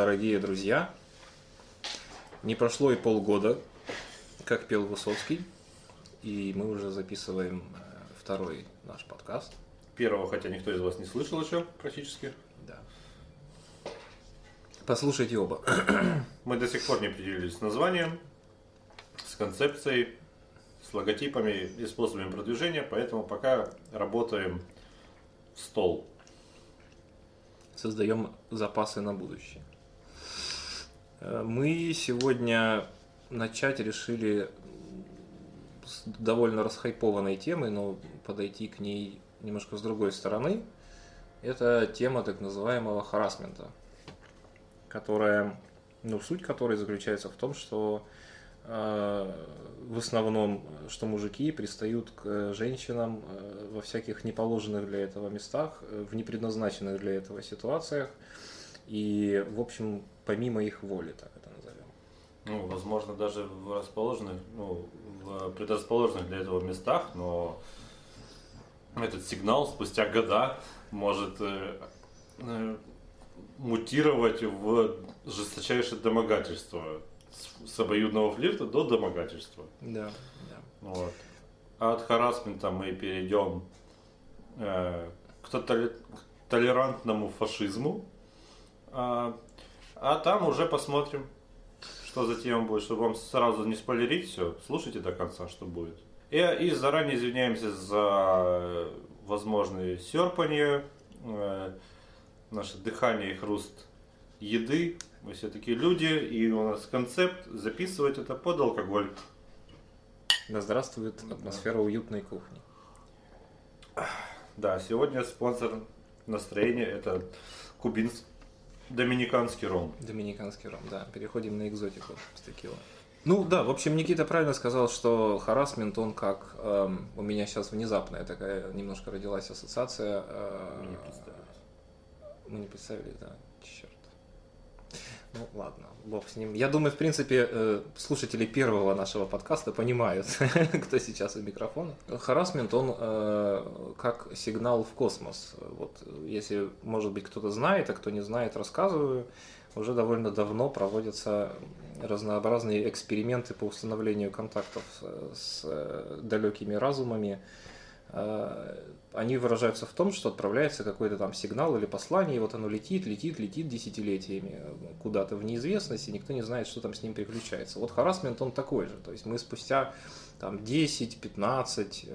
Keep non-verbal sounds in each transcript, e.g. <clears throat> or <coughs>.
дорогие друзья. Не прошло и полгода, как пел Высоцкий, и мы уже записываем э, второй наш подкаст. Первого, хотя никто из вас не слышал еще практически. Да. Послушайте оба. <clears throat> Мы до сих пор не определились с названием, с концепцией, с логотипами и способами продвижения, поэтому пока работаем в стол. Создаем запасы на будущее. Э, Мы сегодня начать решили с довольно расхайпованной темы, но подойти к ней немножко с другой стороны. Это тема так называемого харасмента, которая, ну, суть которой заключается в том, что э, в основном, что мужики пристают к женщинам э, во всяких неположенных для этого местах, в непредназначенных для этого ситуациях, и, в общем, помимо их воли, так это назовем. Ну, возможно, даже в расположенных, ну, в предрасположенных для этого местах, но этот сигнал спустя года может э, э, мутировать в жесточайшее домогательство. С, с обоюдного флирта до домогательства. Да, да. Вот. А от харасмента мы перейдем э, к, тотали- к толерантному фашизму. А, а там уже посмотрим, что за тема будет, чтобы вам сразу не спойлерить все. Слушайте до конца, что будет. И, и заранее извиняемся за возможные серпания, э, наше дыхание и хруст еды. Мы все такие люди, и у нас концепт записывать это под алкоголь. Да здравствует атмосфера уютной кухни. Да, сегодня спонсор настроения это кубинский доминиканский ром. Доминиканский ром, да. Переходим на экзотику с текила. Ну да, в общем, Никита правильно сказал, что харасмент, он как... эм, у меня сейчас внезапная такая немножко родилась ассоциация. э, Мы не представились. Мы не представили, да. Ну ладно, бог с ним. Я думаю, в принципе, э, слушатели первого нашего подкаста понимают, <laughs> кто сейчас у микрофона. Харасмент, он э, как сигнал в космос. Вот, если, может быть, кто-то знает, а кто не знает, рассказываю. Уже довольно давно проводятся разнообразные эксперименты по установлению контактов э, с далекими разумами. Э, Они выражаются в том, что отправляется какой-то там сигнал или послание, и вот оно летит, летит, летит десятилетиями э, куда-то в неизвестность, и никто не знает, что там с ним приключается. Вот харасмент, он такой же. То есть мы спустя там 10-15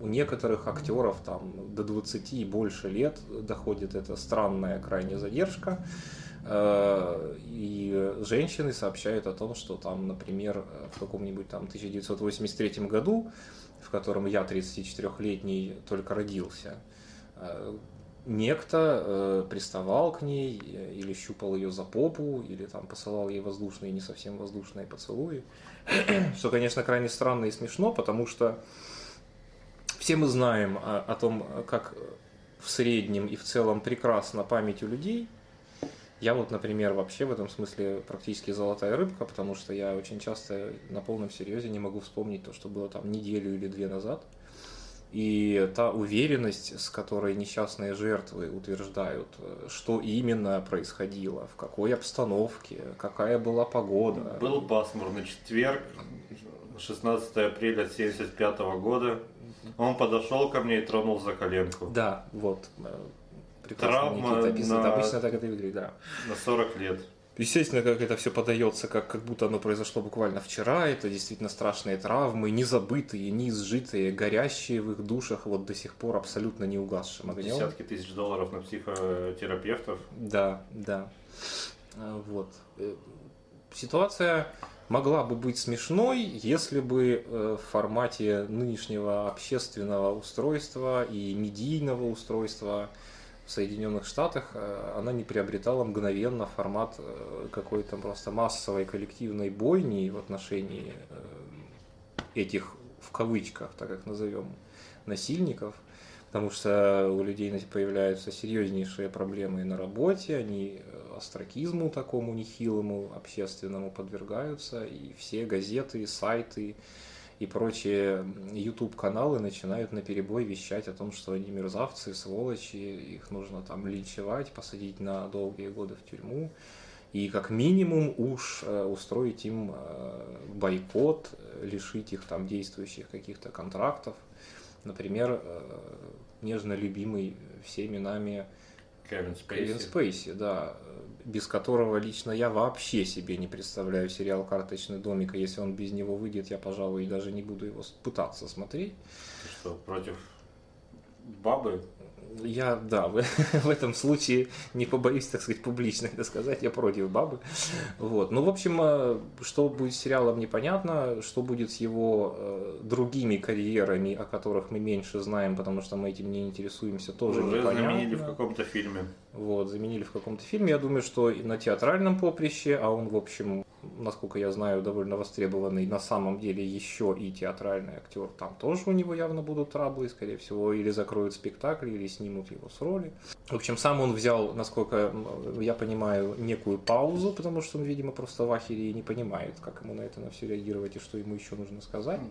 у некоторых актеров там до 20 и больше лет доходит эта странная крайне задержка. Э, И женщины сообщают о том, что там, например, в каком-нибудь там 1983 году, в котором я 34-летний только родился, э, некто э, приставал к ней э, или щупал ее за попу, или там посылал ей воздушные, не совсем воздушные поцелуи. <clears throat> Что, конечно, крайне странно и смешно, потому что все мы знаем о, о том, как в среднем и в целом прекрасна память у людей. Я вот, например, вообще в этом смысле практически золотая рыбка, потому что я очень часто на полном серьезе не могу вспомнить то, что было там неделю или две назад. И та уверенность, с которой несчастные жертвы утверждают, э, что именно происходило, в какой обстановке, какая была погода. Был пасмурный четверг, 16 апреля 1975 года. Он подошел ко мне и тронул за коленку. Да, вот. Э, Прекрасно Травма Никита описывает. на- Обычно так это выглядит, да. На 40 лет. Естественно, как это все подается, как, как будто оно произошло буквально вчера, это действительно страшные травмы, незабытые, неизжитые, горящие в их душах вот до сих пор абсолютно не угасшим огнем. Десятки тысяч долларов на психотерапевтов. Да, да. А, Вот. Э, Ситуация могла бы быть смешной, если бы э, в формате нынешнего общественного устройства и медийного устройства в Соединенных Штатах э, она не приобретала мгновенно формат э, какой-то просто массовой коллективной бойни в отношении э, этих, в кавычках, так как назовем, насильников, потому что у людей появляются серьезнейшие проблемы на работе, они остракизму такому нехилому общественному подвергаются, и все газеты, сайты и прочие YouTube-каналы начинают на перебой вещать о том, что они мерзавцы, сволочи, их нужно там линчевать, посадить на долгие годы в тюрьму и как минимум уж э, устроить им э, бойкот, лишить их там действующих каких-то контрактов. Например, э, нежно любимый всеми нами Кевин Спейси. Кевин Спейси, да, без которого лично я вообще себе не представляю сериал «Карточный домик», и если он без него выйдет, я, пожалуй, даже не буду его пытаться смотреть. Ты что, против бабы? Я, да, в, <laughs> в этом случае не побоюсь, так сказать, публично это сказать, я против бабы. Вот. Ну, в общем, э, что будет с сериалом, непонятно, что будет с его э, другими карьерами, о которых мы меньше знаем, потому что мы этим не интересуемся, тоже Уже непонятно. заменили в каком-то фильме. Вот, заменили в каком-то фильме. Я думаю, что и на театральном поприще, а он, в общем, насколько я знаю, довольно востребованный на самом деле еще и театральный актер. Там тоже у него явно будут траблы, скорее всего, или закроют спектакль, или снимут его с роли. В общем, сам он взял, насколько я понимаю, некую паузу, потому что он, видимо, просто в ахере и не понимает, как ему на это на все реагировать и что ему еще нужно сказать. Ну,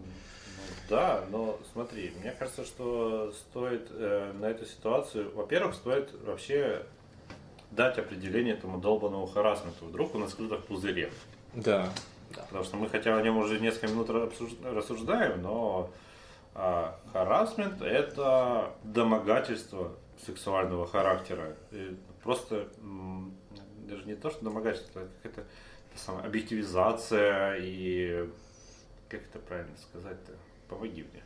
да, но смотри, мне кажется, что стоит э, на эту ситуацию, во-первых, стоит вообще дать определение этому долбанному харасменту. Вдруг он на скрытых пузыре. Да. Потому что мы хотя о нем уже несколько минут рассуждаем, но а, харасмент это домогательство сексуального характера. И просто даже не то, что домогательство, а какая-то самая объективизация и как это правильно сказать-то? Помоги мне.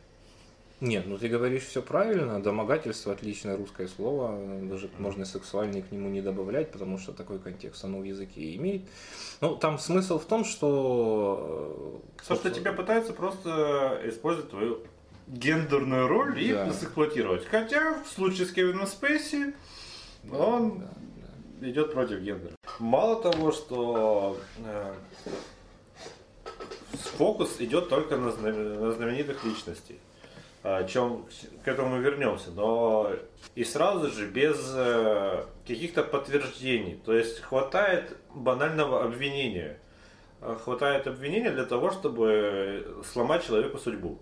Нет, ну ты говоришь все правильно. Домогательство отличное русское слово. Даже можно сексуальный к нему не добавлять, потому что такой контекст оно в языке имеет. Ну, там смысл в том, что... То, что тебя пытаются просто использовать твою гендерную роль и Да. эксплуатировать. Хотя в случае с Кевином Спейси он идет против гендера. Мало того, что э, фокус идет только на знаменитых личностей. Чем к этому вернемся, но и сразу же без э, каких-то подтверждений. То есть хватает банального обвинения. Э, Хватает обвинения для того, чтобы сломать человеку судьбу.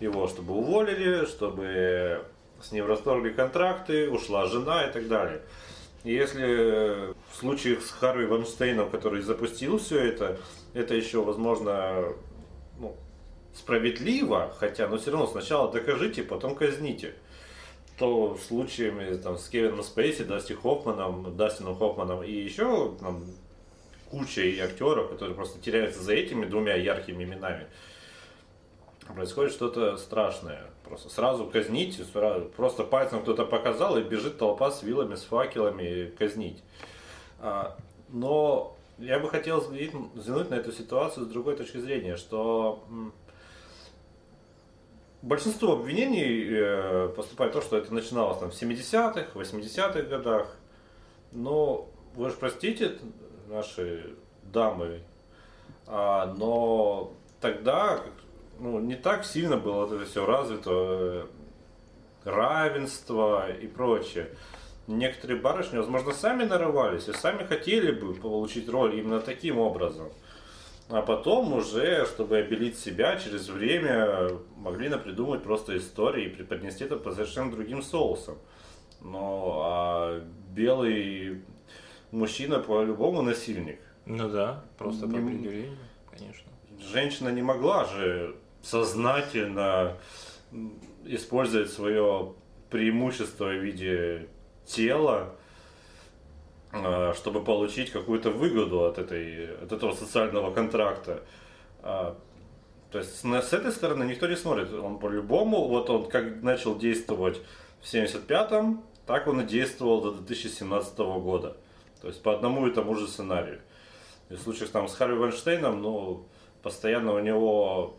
Его чтобы уволили, чтобы с ним расторгли контракты, ушла жена и так далее. И если в случае с Харви Ванштейном, который запустил все это, это еще, возможно, ну, справедливо, хотя, но все равно сначала докажите, потом казните. То случаями там, с Кевином Спейси, Дасти Хоффманом, Дастином Хоффманом и еще там, кучей актеров, которые просто теряются за этими двумя яркими именами, происходит что-то страшное. Просто сразу казните, сразу, просто пальцем кто-то показал и бежит толпа с вилами, с факелами казнить. А, но я бы хотел взглянуть на эту ситуацию с другой точки зрения, что большинство обвинений э, поступает то, что это начиналось там в 70-х, 80-х годах. Но вы же простите, наши дамы, а, но тогда ну, не так сильно было это все развито, э, равенство и прочее. Некоторые барышни, возможно, сами нарывались и сами хотели бы получить роль именно таким образом. А потом уже, чтобы обелить себя, через время могли напридумать просто истории и преподнести это по совершенно другим соусам. Но а белый мужчина по-любому насильник. Ну да, просто по Не- определению, конечно. Женщина не могла же сознательно использовать свое преимущество в виде тела, чтобы получить какую-то выгоду от, этой, от этого социального контракта. А, То есть с этой стороны никто не смотрит. Он по-любому, вот он как начал действовать в 75-м, так он и действовал до 2017 года. То есть по одному и тому же сценарию. И в случае там, с Харви Вайнштейном, ну, постоянно у него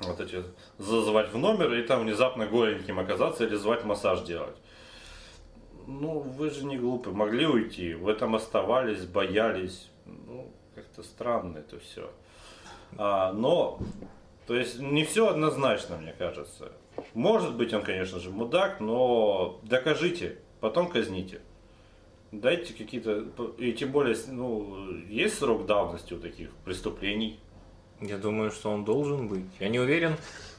вот эти зазывать в номер и там внезапно голеньким оказаться или звать массаж делать. Ну, вы же не глупы, могли уйти, в этом оставались, боялись. Ну, как-то странно это все. А, но, то есть, не все однозначно, мне кажется. Может быть, он, конечно же, мудак, но докажите, потом казните. Дайте какие-то, и тем более, ну, есть срок давности у таких преступлений. Я думаю, что он должен быть. Я не уверен,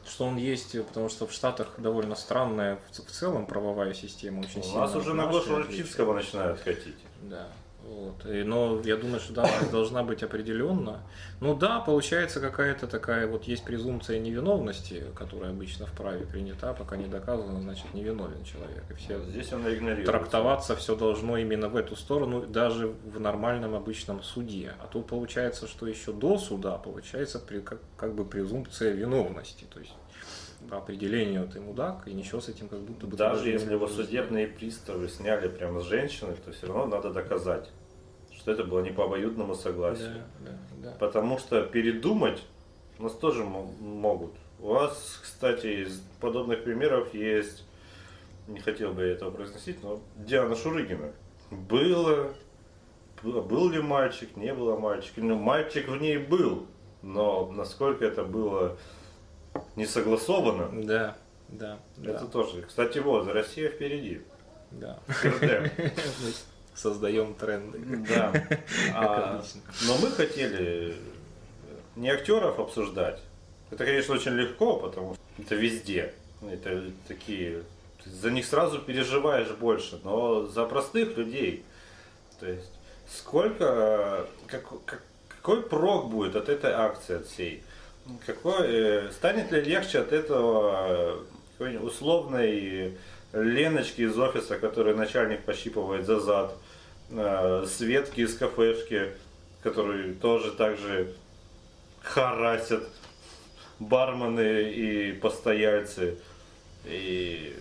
что он есть, потому что в Штатах довольно странная в целом правовая система очень У нас уже на Гошу. Рачинского начинают хотеть. Да. Вот. И, но я думаю, что давность <coughs> должна быть определенно. Ну да, получается какая-то такая вот есть презумпция невиновности, которая обычно в праве принята, пока не доказано, значит невиновен человек. И все Здесь он игнорирует. трактоваться все должно именно в эту сторону, даже в нормальном обычном суде. А тут получается, что еще до суда получается как, как бы презумпция виновности. То есть по определению ты мудак, и ничего с этим как будто бы... Даже если его судебные приставы сняли прямо с женщины, то все равно надо доказать, что это было не по обоюдному согласию. Да, да, да. Потому что передумать у нас тоже мо- могут. У вас, кстати, из подобных примеров есть, не хотел бы я этого произносить, но Диана Шурыгина. Было, было- был ли мальчик, не было мальчика. Ну, мальчик в ней был, но насколько это было не согласовано, Да, да, да. это тоже. Кстати, вот, Россия впереди. Да. <laughs> Создаем тренды. Да. <laughs> А, но мы хотели не актеров обсуждать. Это, конечно, очень легко, потому что это везде. Это такие... За них сразу переживаешь больше, но за простых людей. То есть, сколько... Как, как- какой прок будет от этой акции, от всей? Какой, э, станет ли легче от этого э, условной Леночки из офиса, который начальник пощипывает за зад, э, Светки из кафешки, которые тоже так же харасят бармены и постояльцы. И,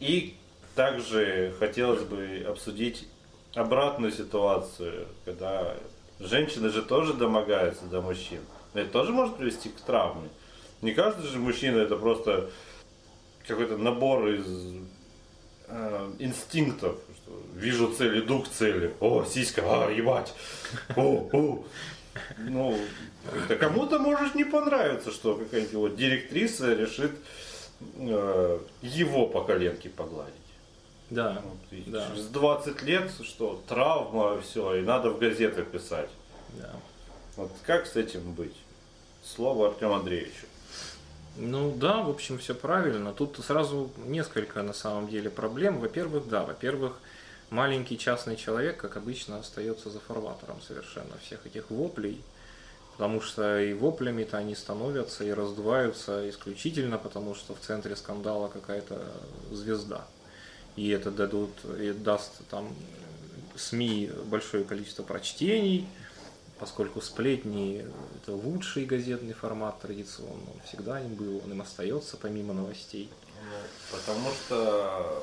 и также хотелось бы обсудить обратную ситуацию, когда женщины же тоже домогаются до мужчин. Это тоже может привести к травме. Не каждый же мужчина это просто какой-то набор из э, инстинктов. Что вижу цель, иду к цели. О, сиська, а, ебать. О, о. Ну, как-то кому-то может не понравиться, что какая-нибудь вот директриса решит э, его по коленке погладить. Да, Вот, да. Через 20 лет, что травма, все, и надо в газеты писать. да. Вот как с этим быть? Слово Артему Андреевичу. Ну да, в общем, все правильно. Тут сразу несколько на самом деле проблем. Во-первых, да, во-первых, маленький частный человек, как обычно, остается за фарватером совершенно всех этих воплей. Потому что и воплями-то они становятся и раздуваются исключительно потому, что в центре скандала какая-то звезда. И это дадут, и даст там СМИ большое количество прочтений, поскольку сплетни – это лучший газетный формат традиционно, он всегда им был, он им остается помимо новостей. Ну, потому что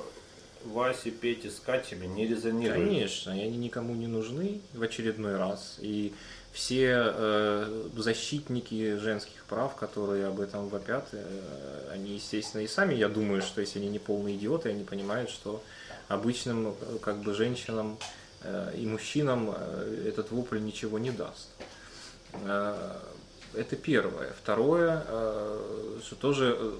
Васи, Пети с Катями не резонируют. Конечно, и они никому не нужны в очередной раз. И все э, защитники женских прав, которые об этом вопят, э, они, естественно, и сами, я думаю, что если они не полные идиоты, они понимают, что обычным э, как бы женщинам и мужчинам э, этот вопль ничего не даст. Э, Это первое. Второе, э, что тоже э,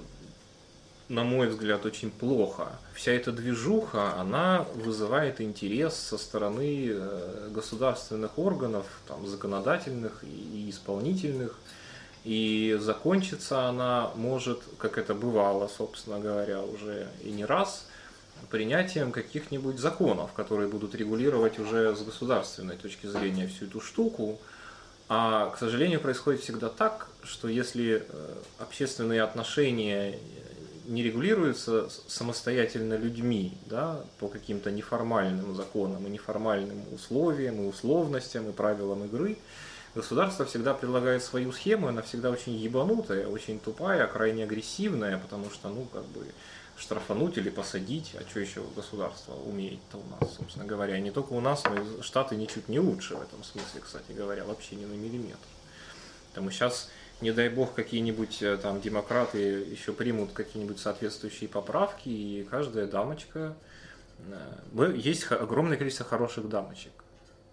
на мой взгляд, очень плохо. Вся эта движуха, она вызывает интерес со стороны э, государственных органов, там, законодательных и исполнительных. И закончится она может, как это бывало, собственно говоря, уже и не раз, принятием каких-нибудь законов, которые будут регулировать уже с государственной точки зрения всю эту штуку. А, к сожалению, происходит всегда так, что если э, общественные отношения не регулируются самостоятельно людьми, да, по каким-то неформальным законам и неформальным условиям и условностям и правилам игры, государство всегда предлагает свою схему, она всегда очень ебанутая, очень тупая, крайне агрессивная, потому что, ну, как бы, штрафануть или посадить, а что еще государство умеет-то у нас, собственно говоря. Не только у нас, но и Штаты ничуть не лучше в этом смысле, кстати говоря, вообще ни на миллиметр. Потому сейчас, не дай бог, какие-нибудь э, там демократы еще примут какие-нибудь соответствующие поправки, и каждая дамочка... э, Есть огромное количество хороших дамочек.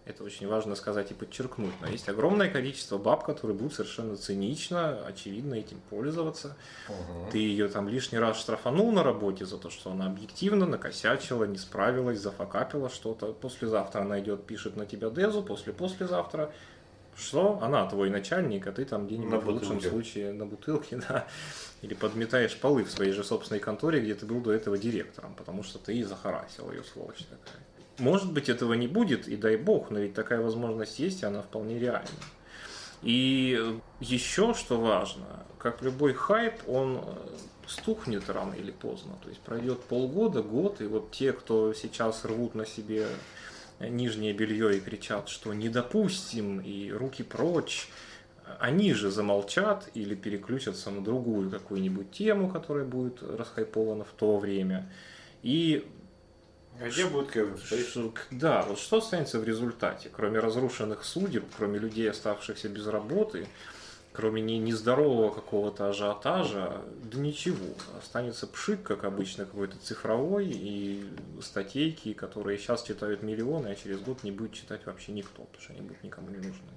Это очень важно сказать и подчеркнуть. Но есть огромное количество баб, которые будут совершенно цинично, очевидно, этим пользоваться. Ты ее там лишний раз штрафанул на работе за то, что она объективно накосячила, не справилась, зафакапила что-то. Послезавтра она идет, пишет на тебя дезу, после послезавтра Что? Она твой начальник, а ты там где-нибудь На в лучшем бутылке. случае на бутылке, <laughs> да. Или подметаешь полы в своей же собственной конторе, где ты был до этого директором, потому что ты захарасил ее, сволочь такая. Может быть, этого не будет, и дай бог, но ведь такая возможность есть, и она вполне реальна. И еще что важно, как любой хайп, он э, стухнет рано или поздно. То есть пройдет полгода, год, и вот те, кто сейчас рвут на себе нижнее белье и кричат, что не допустим и руки прочь, они же замолчат или переключатся на другую какую-нибудь тему, которая будет расхайпована в то время. И А где будет Кевин Спейси? Да, вот что останется в результате, кроме разрушенных судеб, кроме людей, оставшихся без работы, кроме не- нездорового какого-то ажиотажа, да ничего. Останется пшик, как обычно, какой-то цифровой, и статейки, которые сейчас читают миллионы, а через год не будет читать вообще никто, потому что они будут никому не нужны.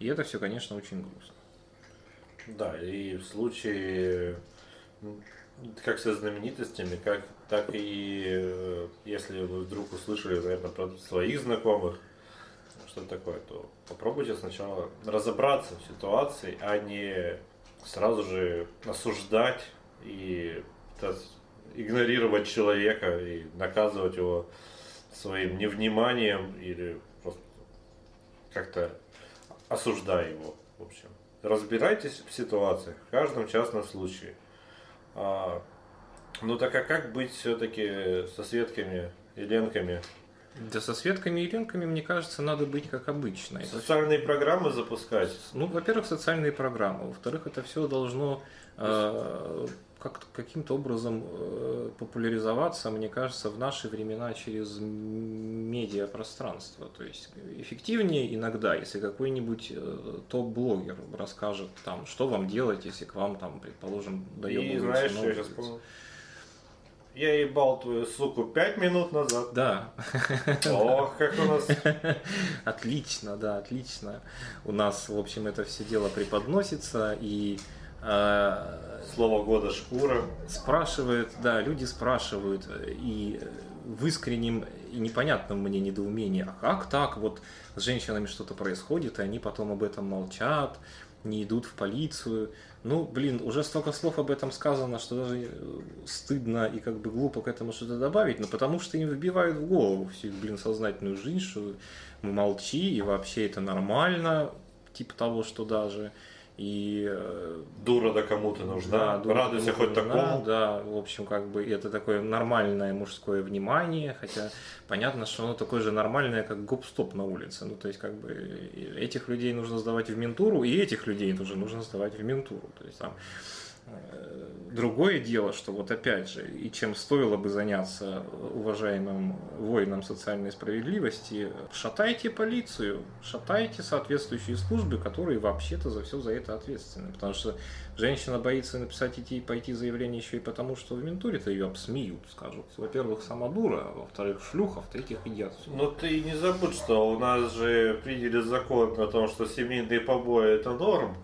И это все, конечно, очень грустно. Да, и в случае как со знаменитостями, как, так и э, если вы вдруг услышали, наверное, про своих знакомых, что такое, то попробуйте сначала разобраться в ситуации, а не сразу же осуждать и игнорировать человека и наказывать его своим невниманием или просто как-то осуждая его, в общем. Разбирайтесь в ситуациях, в каждом частном случае. Ну так а как быть все-таки со Светками и Ленками? Да со Светками и Ленками, мне кажется, надо быть как обычно. Социальные программы запускать? Ну, во-первых, социальные программы. Во-вторых, это все должно э, как каким-то образом э, популяризоваться, мне кажется, в наши времена через медиапространство. То есть эффективнее иногда, если какой-нибудь э, топ-блогер расскажет там, что вам делать, если к вам там, предположим, И доебываются знаешь, я сейчас помню? Я ебал твою суку пять минут назад. Да, Ох, как у нас Отлично, да, отлично. У нас, в общем, это все дело преподносится и э, слово года шкура. спрашивают, да, люди спрашивают и в искреннем и непонятном мне недоумении, а как так, вот с женщинами что-то происходит, и они потом об этом молчат, не идут в полицию. Ну, блин, уже столько слов об этом сказано, что даже э, стыдно и как бы глупо к этому что-то добавить, но потому что им вбивают в голову всю, блин, сознательную жизнь, что молчи, и вообще это нормально, типа того, что даже. И э, Дура да кому-то нужна. да, Радуйся хоть да, такому. Да, в общем, как бы это такое нормальное мужское внимание, хотя понятно, что оно такое же нормальное, как гоп-стоп на улице. Ну, то есть, как бы этих людей нужно сдавать в ментуру, и этих людей тоже нужно сдавать в ментуру. То есть там Другое дело, что вот опять же, и чем стоило бы заняться уважаемым воинам социальной справедливости, шатайте полицию, шатайте соответствующие службы, которые вообще-то за все за это ответственны. Потому что женщина боится написать идти, пойти заявление еще и потому, что в ментуре-то ее обсмеют, скажут. Во-первых, сама дура, а во-вторых, шлюха, в-третьих, идиот. Но ты не забудь, что у нас же приняли закон о том, что семейные побои это норм.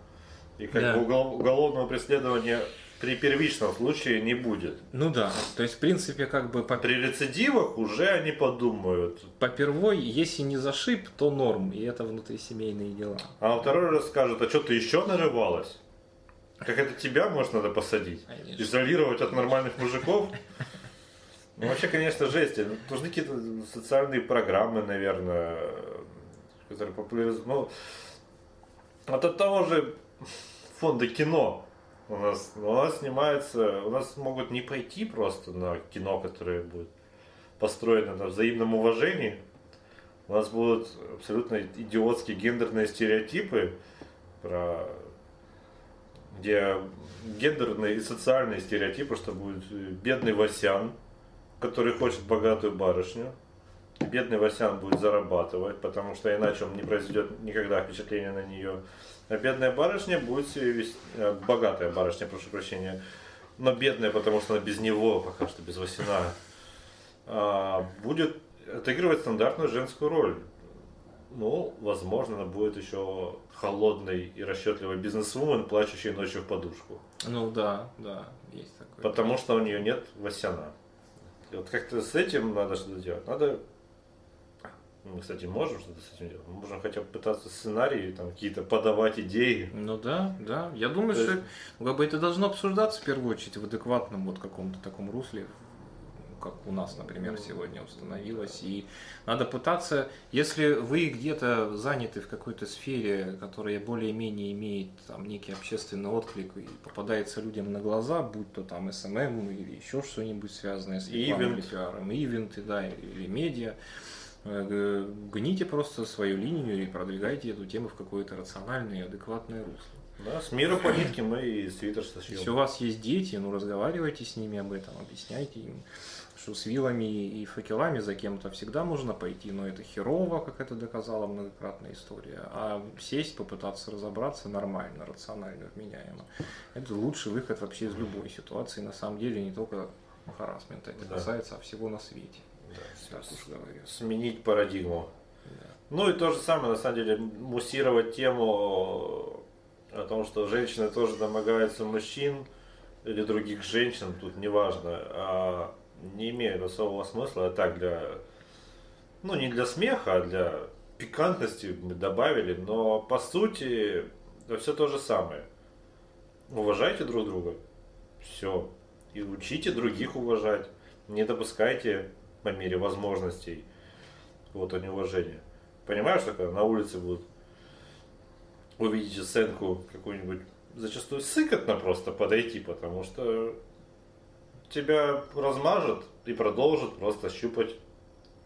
И как Да. бы угол- уголовного преследования при первичном случае не будет. Ну да, то есть, в принципе, как бы по, При рецидивах уже они подумают. по первой, если не зашиб, то норм, и это внутрисемейные дела. А во второй раз скажут, а что ты еще нарывалась? Как это тебя, может, надо посадить? Конечно. Изолировать от нормальных мужиков? Ну, вообще, конечно, жесть. Ну, Нужны какие-то социальные программы, наверное, которые популяризуют. Ну, вот от того же фонда кино у нас, у нас снимается, у нас могут не пойти просто на кино, которое будет построено на взаимном уважении. У нас будут абсолютно идиотские гендерные стереотипы про где гендерные и социальные стереотипы, что будет бедный Васян, который хочет богатую барышню. Бедный Васян будет зарабатывать, потому что иначе он не произведет никогда впечатления на нее. А бедная барышня будет себя вести, э, богатая барышня, прошу прощения, но бедная, потому что она без него, пока что без Васяна, а, будет отыгрывать стандартную женскую роль. Ну, возможно, она будет еще холодной и расчетливой бизнесвумен, плачущей ночью в подушку. Ну да, да, есть такое. Потому что у нее нет Васяна. И вот как-то с этим надо что-то делать. Надо Мы, кстати, можем что-то с этим делать. Мы можем хотя бы пытаться сценарии, там, какие-то подавать идеи. Ну да, да. Я думаю, То что есть- ну, как бы это должно обсуждаться в первую очередь в адекватном вот каком-то таком русле, как у нас, например, сегодня установилось. И надо пытаться, если вы где-то заняты в какой-то сфере, которая более-менее имеет там некий общественный отклик и попадается людям на глаза, будь то там SMM или еще что-нибудь связанное с рекламой или event. пиаром, ивенты, да, или медиа, гните просто свою линию и продвигайте эту тему в какое-то рациональное и адекватное русло. Да, с мира по нитке мы и свитер сошьем. Если у вас есть дети, ну разговаривайте с ними об этом, объясняйте им, что с вилами и факелами за кем-то всегда можно пойти, но это херово, как это доказала многократная история. А сесть, попытаться разобраться нормально, рационально, вменяемо, это лучший выход вообще из любой ситуации, на самом деле не только харасмента, это Да. касается всего на свете, Да, так уж. Сменить парадигму. Да. Ну и то же самое, на самом деле, муссировать тему о том, что женщины тоже домогаются мужчин или других женщин, тут неважно, а не имеет особого смысла, а так для, ну не для смеха, а для пикантности мы добавили, но по сути это все то же самое. Уважайте друг друга, все, и учите других уважать, не допускайте по мере возможностей вот неуважения. Понимаешь, что когда на улице будут увидите сценку какую-нибудь, зачастую сыкотно просто подойти, потому что тебя размажет и продолжит просто щупать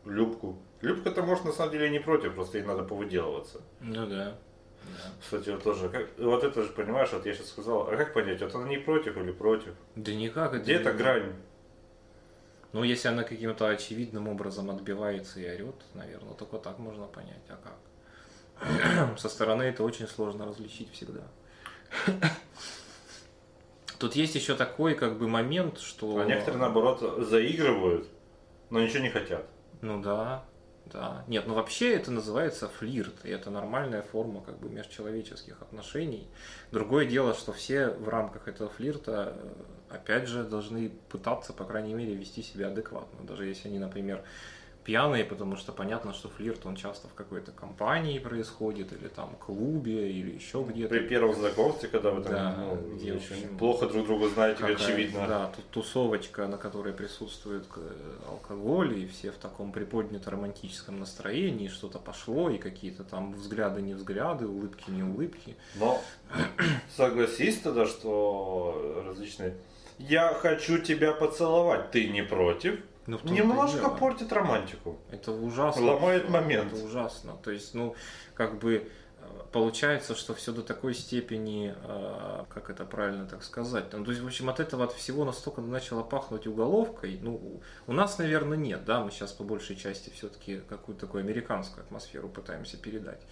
любку. Любка-то может на самом деле не против, просто ей надо повыделываться. Ну да. да. Кстати, вот тоже, как, вот это же, понимаешь, вот я сейчас сказал, а как понять, вот она не против или против? Да никак. это Где эта грань? Ну, если она каким-то очевидным образом отбивается и орет, наверное, только так можно понять, а как? <clears throat> Со стороны это очень сложно различить всегда. <clears throat> Тут есть еще такой как бы момент, что... А некоторые, наоборот, заигрывают, но ничего не хотят. Ну да, да. Нет, ну вообще это называется флирт, и это нормальная форма как бы межчеловеческих отношений. Другое дело, что все в рамках этого флирта, э, опять же, должны пытаться, по крайней мере, вести себя адекватно. Даже если они, например, пьяные, потому что понятно, что флирт, он часто в какой-то компании происходит, или там клубе, или еще где-то. При первом знакомстве, когда вы там Да, ну, где, еще общем, плохо друг друга знаете, очевидно. Да, тут тусовочка, на которой присутствует э, алкоголь, и все в таком приподнято романтическом настроении, что-то пошло, и какие-то там взгляды не взгляды, улыбки не улыбки. Но <clears throat> согласись тогда, что различные «я хочу тебя поцеловать, ты не против?» Ну, немножко портит романтику. Это ужасно. Ломает момент. Это ужасно. То есть, ну, как бы э, получается, что все до такой степени, э, как это правильно так сказать, ну, то есть, в общем, от этого от всего настолько начало пахнуть уголовкой. Ну, у нас, наверное, нет, да, мы сейчас по большей части все-таки какую-то такую американскую атмосферу пытаемся передать.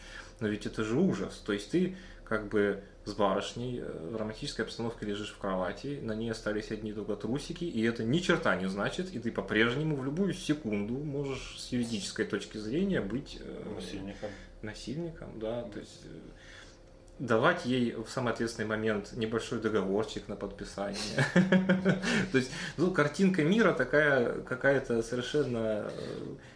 Но ведь это же ужас. То есть ты как бы с барышней э, в романтической обстановке лежишь в кровати, на ней остались одни только трусики, и это ни черта не значит, и ты по-прежнему в любую секунду можешь с юридической точки зрения быть э, Насильником. насильником, да, то есть э, давать ей в самый ответственный момент небольшой договорчик на подписание. <laughs> То есть, ну, картинка мира такая какая-то совершенно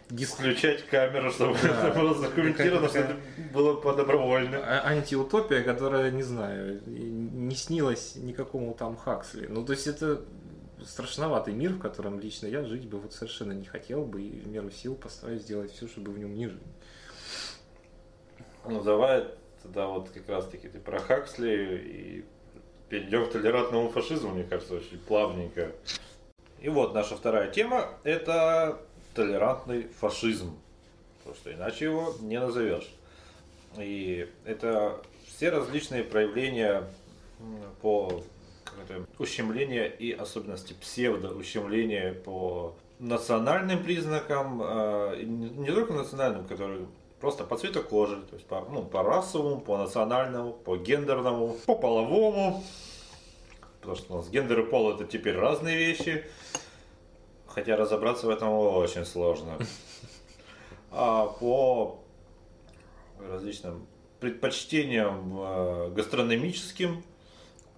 э, Включать камеру, чтобы это было задокументировано, что Какая-то это было по добровольно. а- антиутопия, которая, не знаю, не снилась никакому там Хаксли. Ну, то есть это страшноватый мир, в котором лично я жить бы вот совершенно не хотел бы и в меру сил постараюсь сделать все, чтобы в нем не жить. Ну давай тогда вот как раз таки ты про Хаксли и перейдем к толерантному фашизму, мне кажется, очень плавненько. И вот наша вторая тема – это толерантный фашизм. Потому что иначе его не назовешь. И это все различные проявления по ущемления и особенности псевдоущемления по национальным признакам, не не только национальным, которые просто по цвету кожи, то есть по, ну, по расовому, по национальному, по гендерному, по половому. Потому что у нас гендер и пол это теперь разные вещи. Хотя разобраться в этом очень сложно. <laughs> А по различным предпочтениям э, гастрономическим,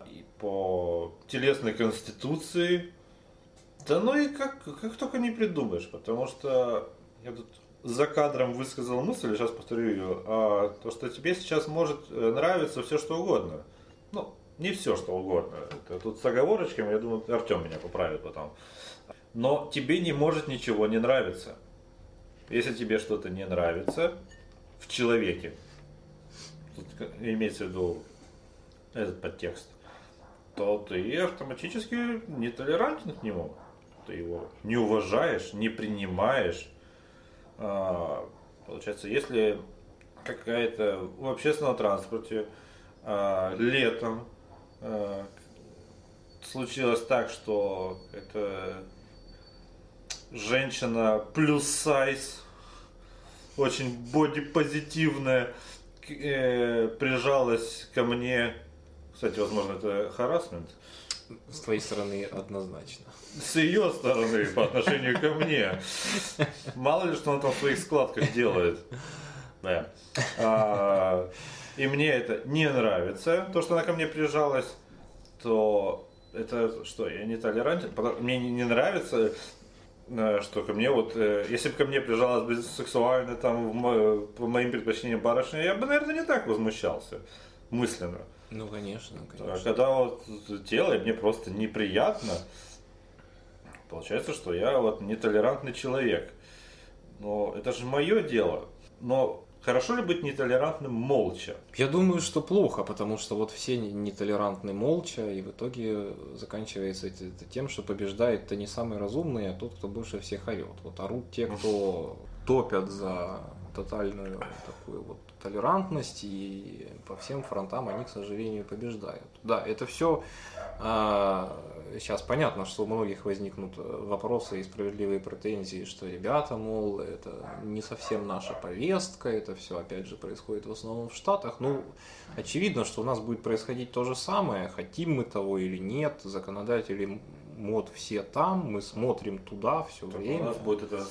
и по телесной конституции. Да ну и как, как только не придумаешь, потому что я тут за кадром высказал мысль, сейчас повторю ее, а, то, что тебе сейчас может э, нравиться все, что угодно. Ну, не все, что угодно. Это тут с оговорочками, я думаю, Артем меня поправит потом. Но тебе не может ничего не нравиться. Если тебе что-то не нравится в человеке, тут имеется в виду этот подтекст, то ты автоматически нетолерантен к нему. Ты его не уважаешь, не принимаешь. А, получается, если какая-то в общественном транспорте а, летом а, случилось так, что это женщина плюс сайз, очень бодипозитивная, э, прижалась ко мне. Кстати, возможно, это харасмент. С твоей стороны однозначно. С ее стороны по отношению ко мне. Мало ли, что она там в своих складках делает. Да. А, и мне это не нравится, то, что она ко мне прижалась, то это что, я не толерантен? Мне не нравится Э, что ко мне вот, э, если бы ко мне прижалась бы сексуально там по моим предпочтениям барышня, я бы, наверное, не так возмущался мысленно. Ну, конечно, конечно. А когда вот тело, мне просто неприятно, получается, что я вот нетолерантный человек. Но это же мое дело. Но Хорошо ли быть нетолерантным молча? Я думаю, что плохо, потому что вот все нетолерантны молча, и в итоге заканчивается это тем, что побеждает-то не самый разумный, а тот, кто больше всех орет. Вот орут те, кто топят за тотальную такую вот толерантность, и по всем фронтам они, к сожалению, побеждают. Да, это все а, сейчас понятно, что у многих возникнут э, вопросы и справедливые претензии, что ребята, мол, это не совсем наша повестка, это все опять же происходит в основном в Штатах. Ну, очевидно, что у нас будет происходить то же самое, хотим мы того или нет, законодатели мод все там, мы смотрим туда все так время. У нас будет это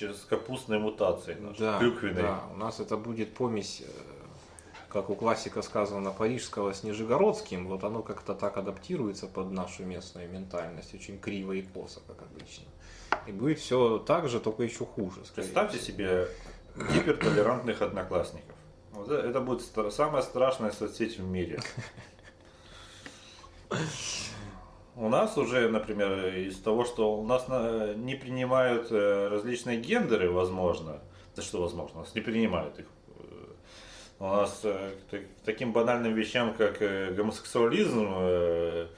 через капустные мутации, да, клюквенные. Да, у нас это будет помесь э, как у классика сказано, парижского с нижегородским, вот оно как-то так адаптируется под нашу местную ментальность, очень криво и косо, как обычно. И будет все так же, только еще хуже. Представьте всего. себе гипертолерантных одноклассников. Вот это будет самая страшная соцсеть в мире. <laughs> У нас уже, например, из того, что у нас не принимают э, различные гендеры, возможно, да что возможно, у нас не принимают их. У нас э, к таким банальным вещам, как э, гомосексуализм, э,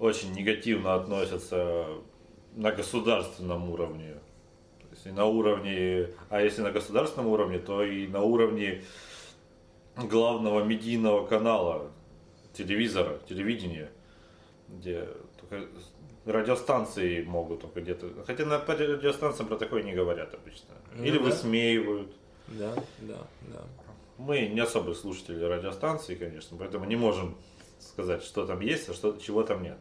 очень негативно относятся на государственном уровне. То есть и на уровне, а если на государственном уровне, то и на уровне главного медийного канала, телевизора, телевидения, где только радиостанции могут только где-то. Хотя на радиостанциям про такое не говорят обычно. Ну, Или да. высмеивают. Да, да, да. Мы не особые слушатели радиостанции, конечно, поэтому не можем сказать, что там есть, а что, чего там нет.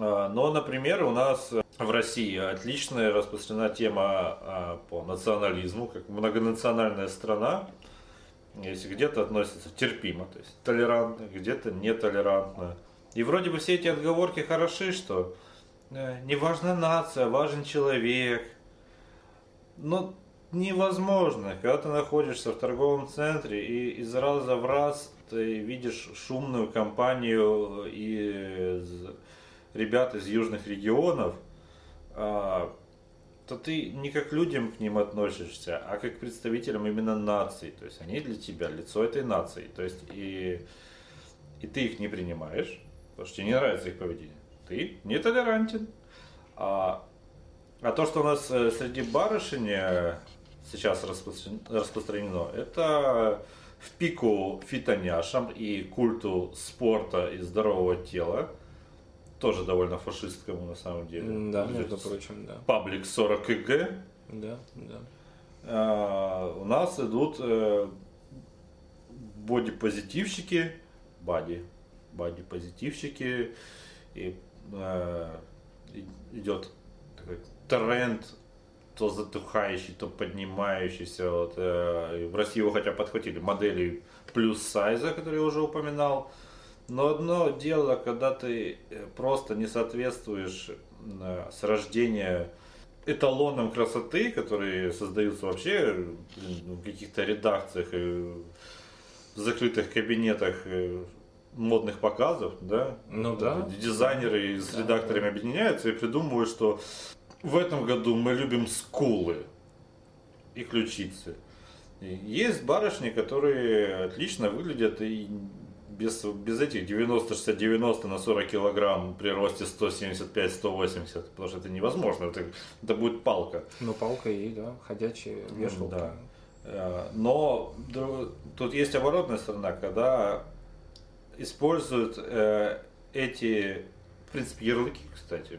А, но, например, у нас в России отличная распространена тема а, по национализму, как многонациональная страна. Если где-то относится терпимо, то есть толерантно, где-то нетолерантно. И вроде бы все эти отговорки хороши, что э, не важна нация, важен человек. Но невозможно. Когда ты находишься в торговом центре и из раза в раз ты видишь шумную компанию из ребят из южных регионов, а, то ты не как людям к ним относишься, а как представителям именно нации. То есть они для тебя лицо этой нации. То есть и, и ты их не принимаешь, потому что тебе не нравится их поведение. Ты нетолерантен. А, а то, что у нас э, среди барышень э, сейчас распространено, это в пику фитоняшам и культу спорта и здорового тела. Тоже довольно фашистскому на самом деле. Да, между прочим, да. Паблик 40 КГ. Да, да. А, у нас идут э, бодипозитивщики, бади, бади-позитивщики, и э, идет такой тренд то затухающий, то поднимающийся. Вот, э, в России его хотя подхватили модели плюс сайза, который я уже упоминал. Но одно дело, когда ты э, просто не соответствуешь э, с рождения эталоном красоты, которые создаются вообще в каких-то редакциях в закрытых кабинетах э, модных показов, да? Ну да. Дизайнеры с редакторами объединяются и придумывают, что в этом году мы любим скулы и ключицы. Есть барышни, которые отлично выглядят и без, без этих 90-60-90 на 40 килограмм при росте 175-180, потому что это невозможно, это, это будет палка. Ну, палка и, да, ходячая вешалка. Да. Э, Но тут есть оборотная сторона, когда используют э, эти, в принципе, ярлыки, кстати,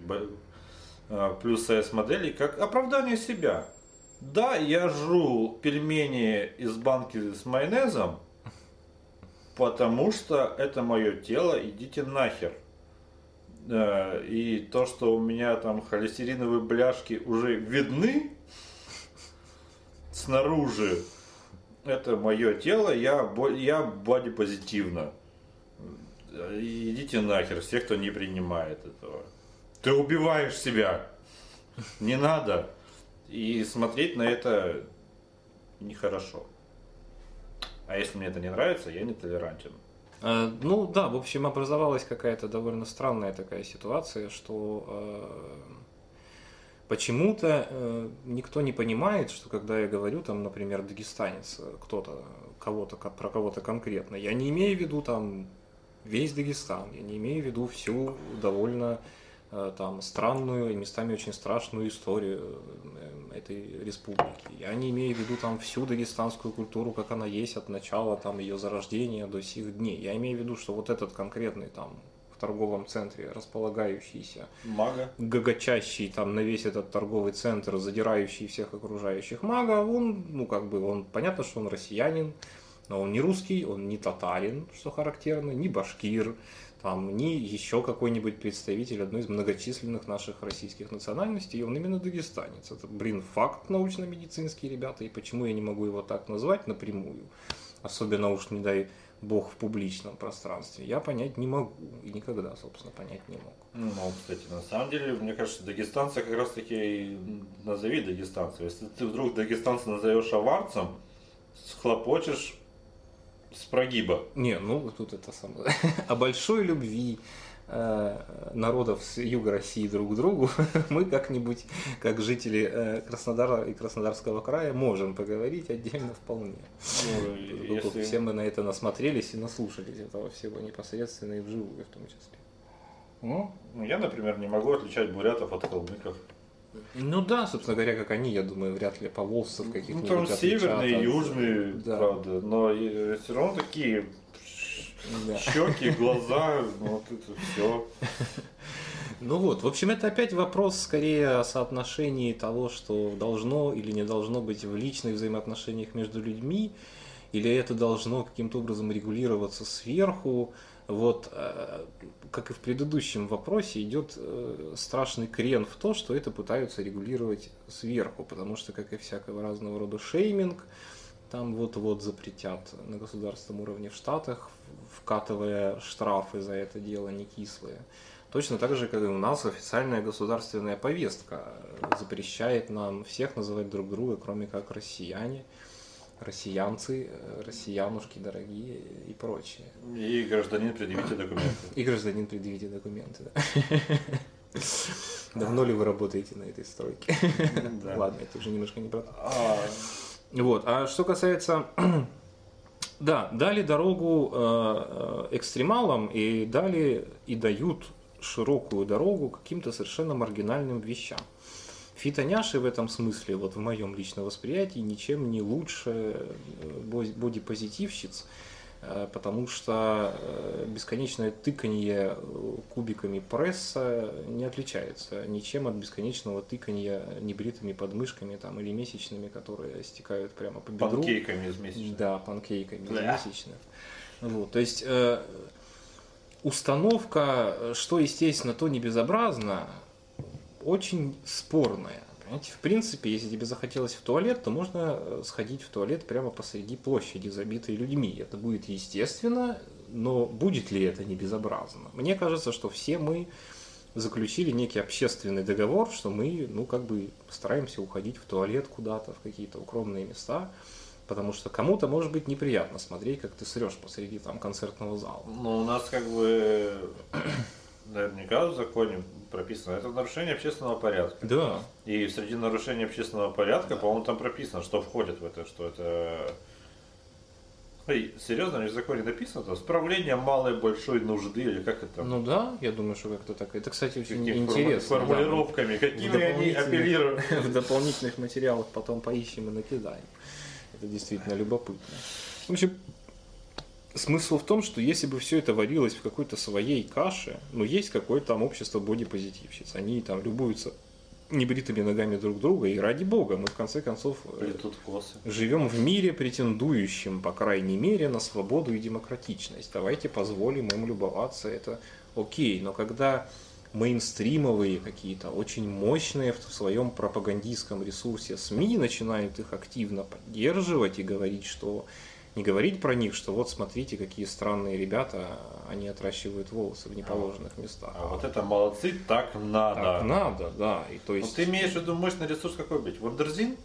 э, плюс с моделей как оправдание себя. Да, я жру пельмени из банки с майонезом, потому что это мое тело, идите нахер. Э, И то, что у меня там холестериновые бляшки уже видны снаружи, это мое тело, я, я бодипозитивно. Идите нахер, все, кто не принимает этого. Ты убиваешь себя. Не надо. И смотреть на это нехорошо. А если мне это не нравится, я не толерантен. Э, Ну да, в общем, образовалась какая-то довольно странная такая ситуация, что э, почему-то э, никто не понимает, что когда я говорю, там, например, дагестанец, э, кто-то, кого-то, ко- про кого-то конкретно, я не имею в виду там весь Дагестан, я не имею в виду всю довольно э, там странную и местами очень страшную историю э, этой республики. Я не имею в виду там всю дагестанскую культуру, как она есть от начала там ее зарождения до сих дней. Я имею в виду, что вот этот конкретный там в торговом центре располагающийся, Мага. гагачащий там на весь этот торговый центр, задирающий всех окружающих мага, он, ну как бы, он, понятно, что он россиянин, но он не русский, он не татарин, что характерно, не башкир, там, ни еще какой-нибудь представитель одной из многочисленных наших российских национальностей, и он именно дагестанец. Это, блин, факт научно-медицинский, ребята, и почему я не могу его так назвать напрямую, особенно уж не дай бог в публичном пространстве, я понять не могу, и никогда, собственно, понять не мог. Ну, кстати, на самом деле, мне кажется, дагестанцы как раз таки назови дагестанцев. Если ты вдруг дагестанца назовешь аварцем, схлопочешь с прогиба. Не, ну тут это самое. <laughs> О большой любви э, народов с юга России друг к другу <laughs> мы как-нибудь, как жители э, Краснодара и Краснодарского края, можем поговорить отдельно вполне. Ну, если- Все мы на это насмотрелись и наслушались этого всего непосредственно и вживую в том числе. Ну, я, например, не могу отличать бурятов от калмыков. Ну да, собственно говоря, как они, я думаю, вряд ли поволжцев Ну, каких-нибудь там отличат северные, южные, Да. правда, но все равно такие Да. щеки, глаза, ну, вот это все. <laughs> Ну вот, в общем, это опять вопрос скорее о соотношении того, что должно или не должно быть в личных взаимоотношениях между людьми, или это должно каким-то образом регулироваться сверху. Вот, э, как и в предыдущем вопросе, идет э, страшный крен в то, что это пытаются регулировать сверху, потому что, как и всякого разного рода шейминг, там вот-вот запретят на государственном уровне в Штатах, вкатывая штрафы за это дело не кислые. Точно так же, как и у нас официальная государственная повестка запрещает нам всех называть друг друга, кроме как россияне, россиянцы, э, россиянушки дорогие и прочее. И гражданин, предъявите документы. И гражданин, предъявите документы. да. Давно ли вы работаете на этой стройке? Да. Ладно, это уже немножко не про то. А, Вот. А что касается... <clears throat> Да, дали дорогу э, э, экстремалам и дали и дают широкую дорогу каким-то совершенно маргинальным вещам. Фитоняши в этом смысле, вот в моем личном восприятии, ничем не лучше э, боди- бодипозитивщиц, э, потому что э, бесконечное тыканье кубиками пресса не отличается ничем от бесконечного тыканья небритыми подмышками там, или месячными, которые стекают прямо по бедру. панкейками из месячных. Да, панкейками Бля. ежемесячно. Вот, то есть установка, что естественно, то не безобразно, очень спорная. Понимаете, в принципе, если тебе захотелось в туалет, то можно э, сходить в туалет прямо посреди площади, забитой людьми. Это будет естественно, но будет ли это не безобразно? Мне кажется, что все мы заключили некий общественный договор, что мы, ну, как бы стараемся уходить в туалет куда-то, в какие-то укромные места, потому что кому-то может быть неприятно смотреть, как ты срешь посреди там концертного зала. Ну, у нас как бы наверняка в законе прописано, это нарушение общественного порядка. Да. И среди нарушений общественного порядка, по-моему, там прописано, что входит в это, что это... Ой, серьезно, в законе написано, там, справление малой большой нужды, или как это? Ну да, я думаю, что как-то так. Это, кстати, очень Какими интересно. да. формулировками, какими они апеллируют. <laughs> В дополнительных материалах потом поищем и накидаем. Это действительно любопытно. В общем, смысл в том, что если бы все это варилось в какой-то своей каше, ну, есть какое-то там общество бодипозитивщиц, они там любуются небритыми ногами друг друга, и ради бога, мы в конце концов э, Плетут косы. живем в мире, претендующем, по крайней мере, на свободу и демократичность. Давайте позволим им любоваться, это окей. Но когда мейнстримовые какие-то, очень мощные в своем пропагандистском ресурсе СМИ начинают их активно поддерживать и говорить, что не говорить про них, что вот смотрите, какие странные ребята, они отращивают волосы в неположенных местах. А вот это молодцы, так надо. Так надо, да. И то Ну, есть, ты имеешь в виду мощный ресурс какой быть? Wonderzine?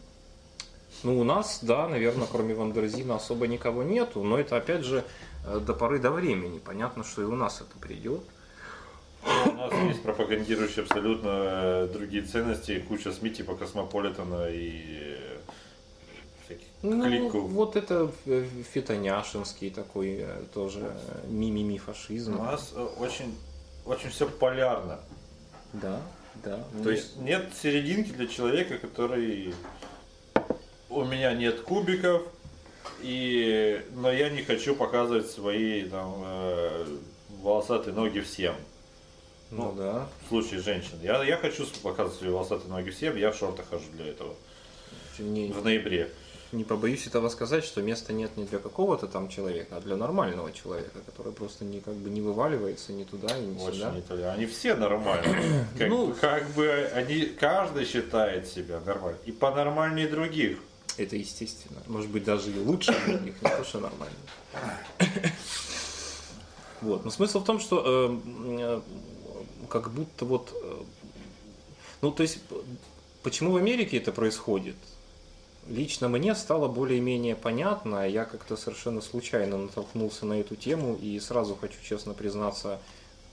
Ну, у нас, да, наверное, кроме Wonderzine а особо никого нету, но это, опять же, э, до поры до времени. Понятно, что и у нас это придет. Ну, У нас есть пропагандирующие абсолютно э, другие ценности, куча СМИ типа Космополитена и всяких Ну, кликов. вот это э, фитоняшинский такой э, тоже э, мимими У фашизм. нас э, очень, очень все полярно. Да, да. То есть нет серединки для человека, который у меня нет кубиков, и но я не хочу показывать свои там э, волосатые ноги всем. ну да. В случае женщин. Я, я хочу показывать свои волосатые ноги всем, я в шортах хожу для этого. Не, В ноябре. Не побоюсь этого сказать, что места нет не для какого-то там человека, а для нормального человека, который просто не как бы не вываливается ни туда ни сюда. Очень итальян. Они все нормальные. <clears throat> Как, Ну. как бы они, каждый считает себя нормальным. И понормальнее других. Это естественно. Может быть, даже и лучше других, не то, что нормально. <clears throat> Вот. Но смысл в том, что э, э, как будто вот... э, ну, то есть, почему в Америке это происходит? Лично мне стало более-менее понятно, я как-то совершенно случайно натолкнулся на эту тему, и сразу хочу честно признаться,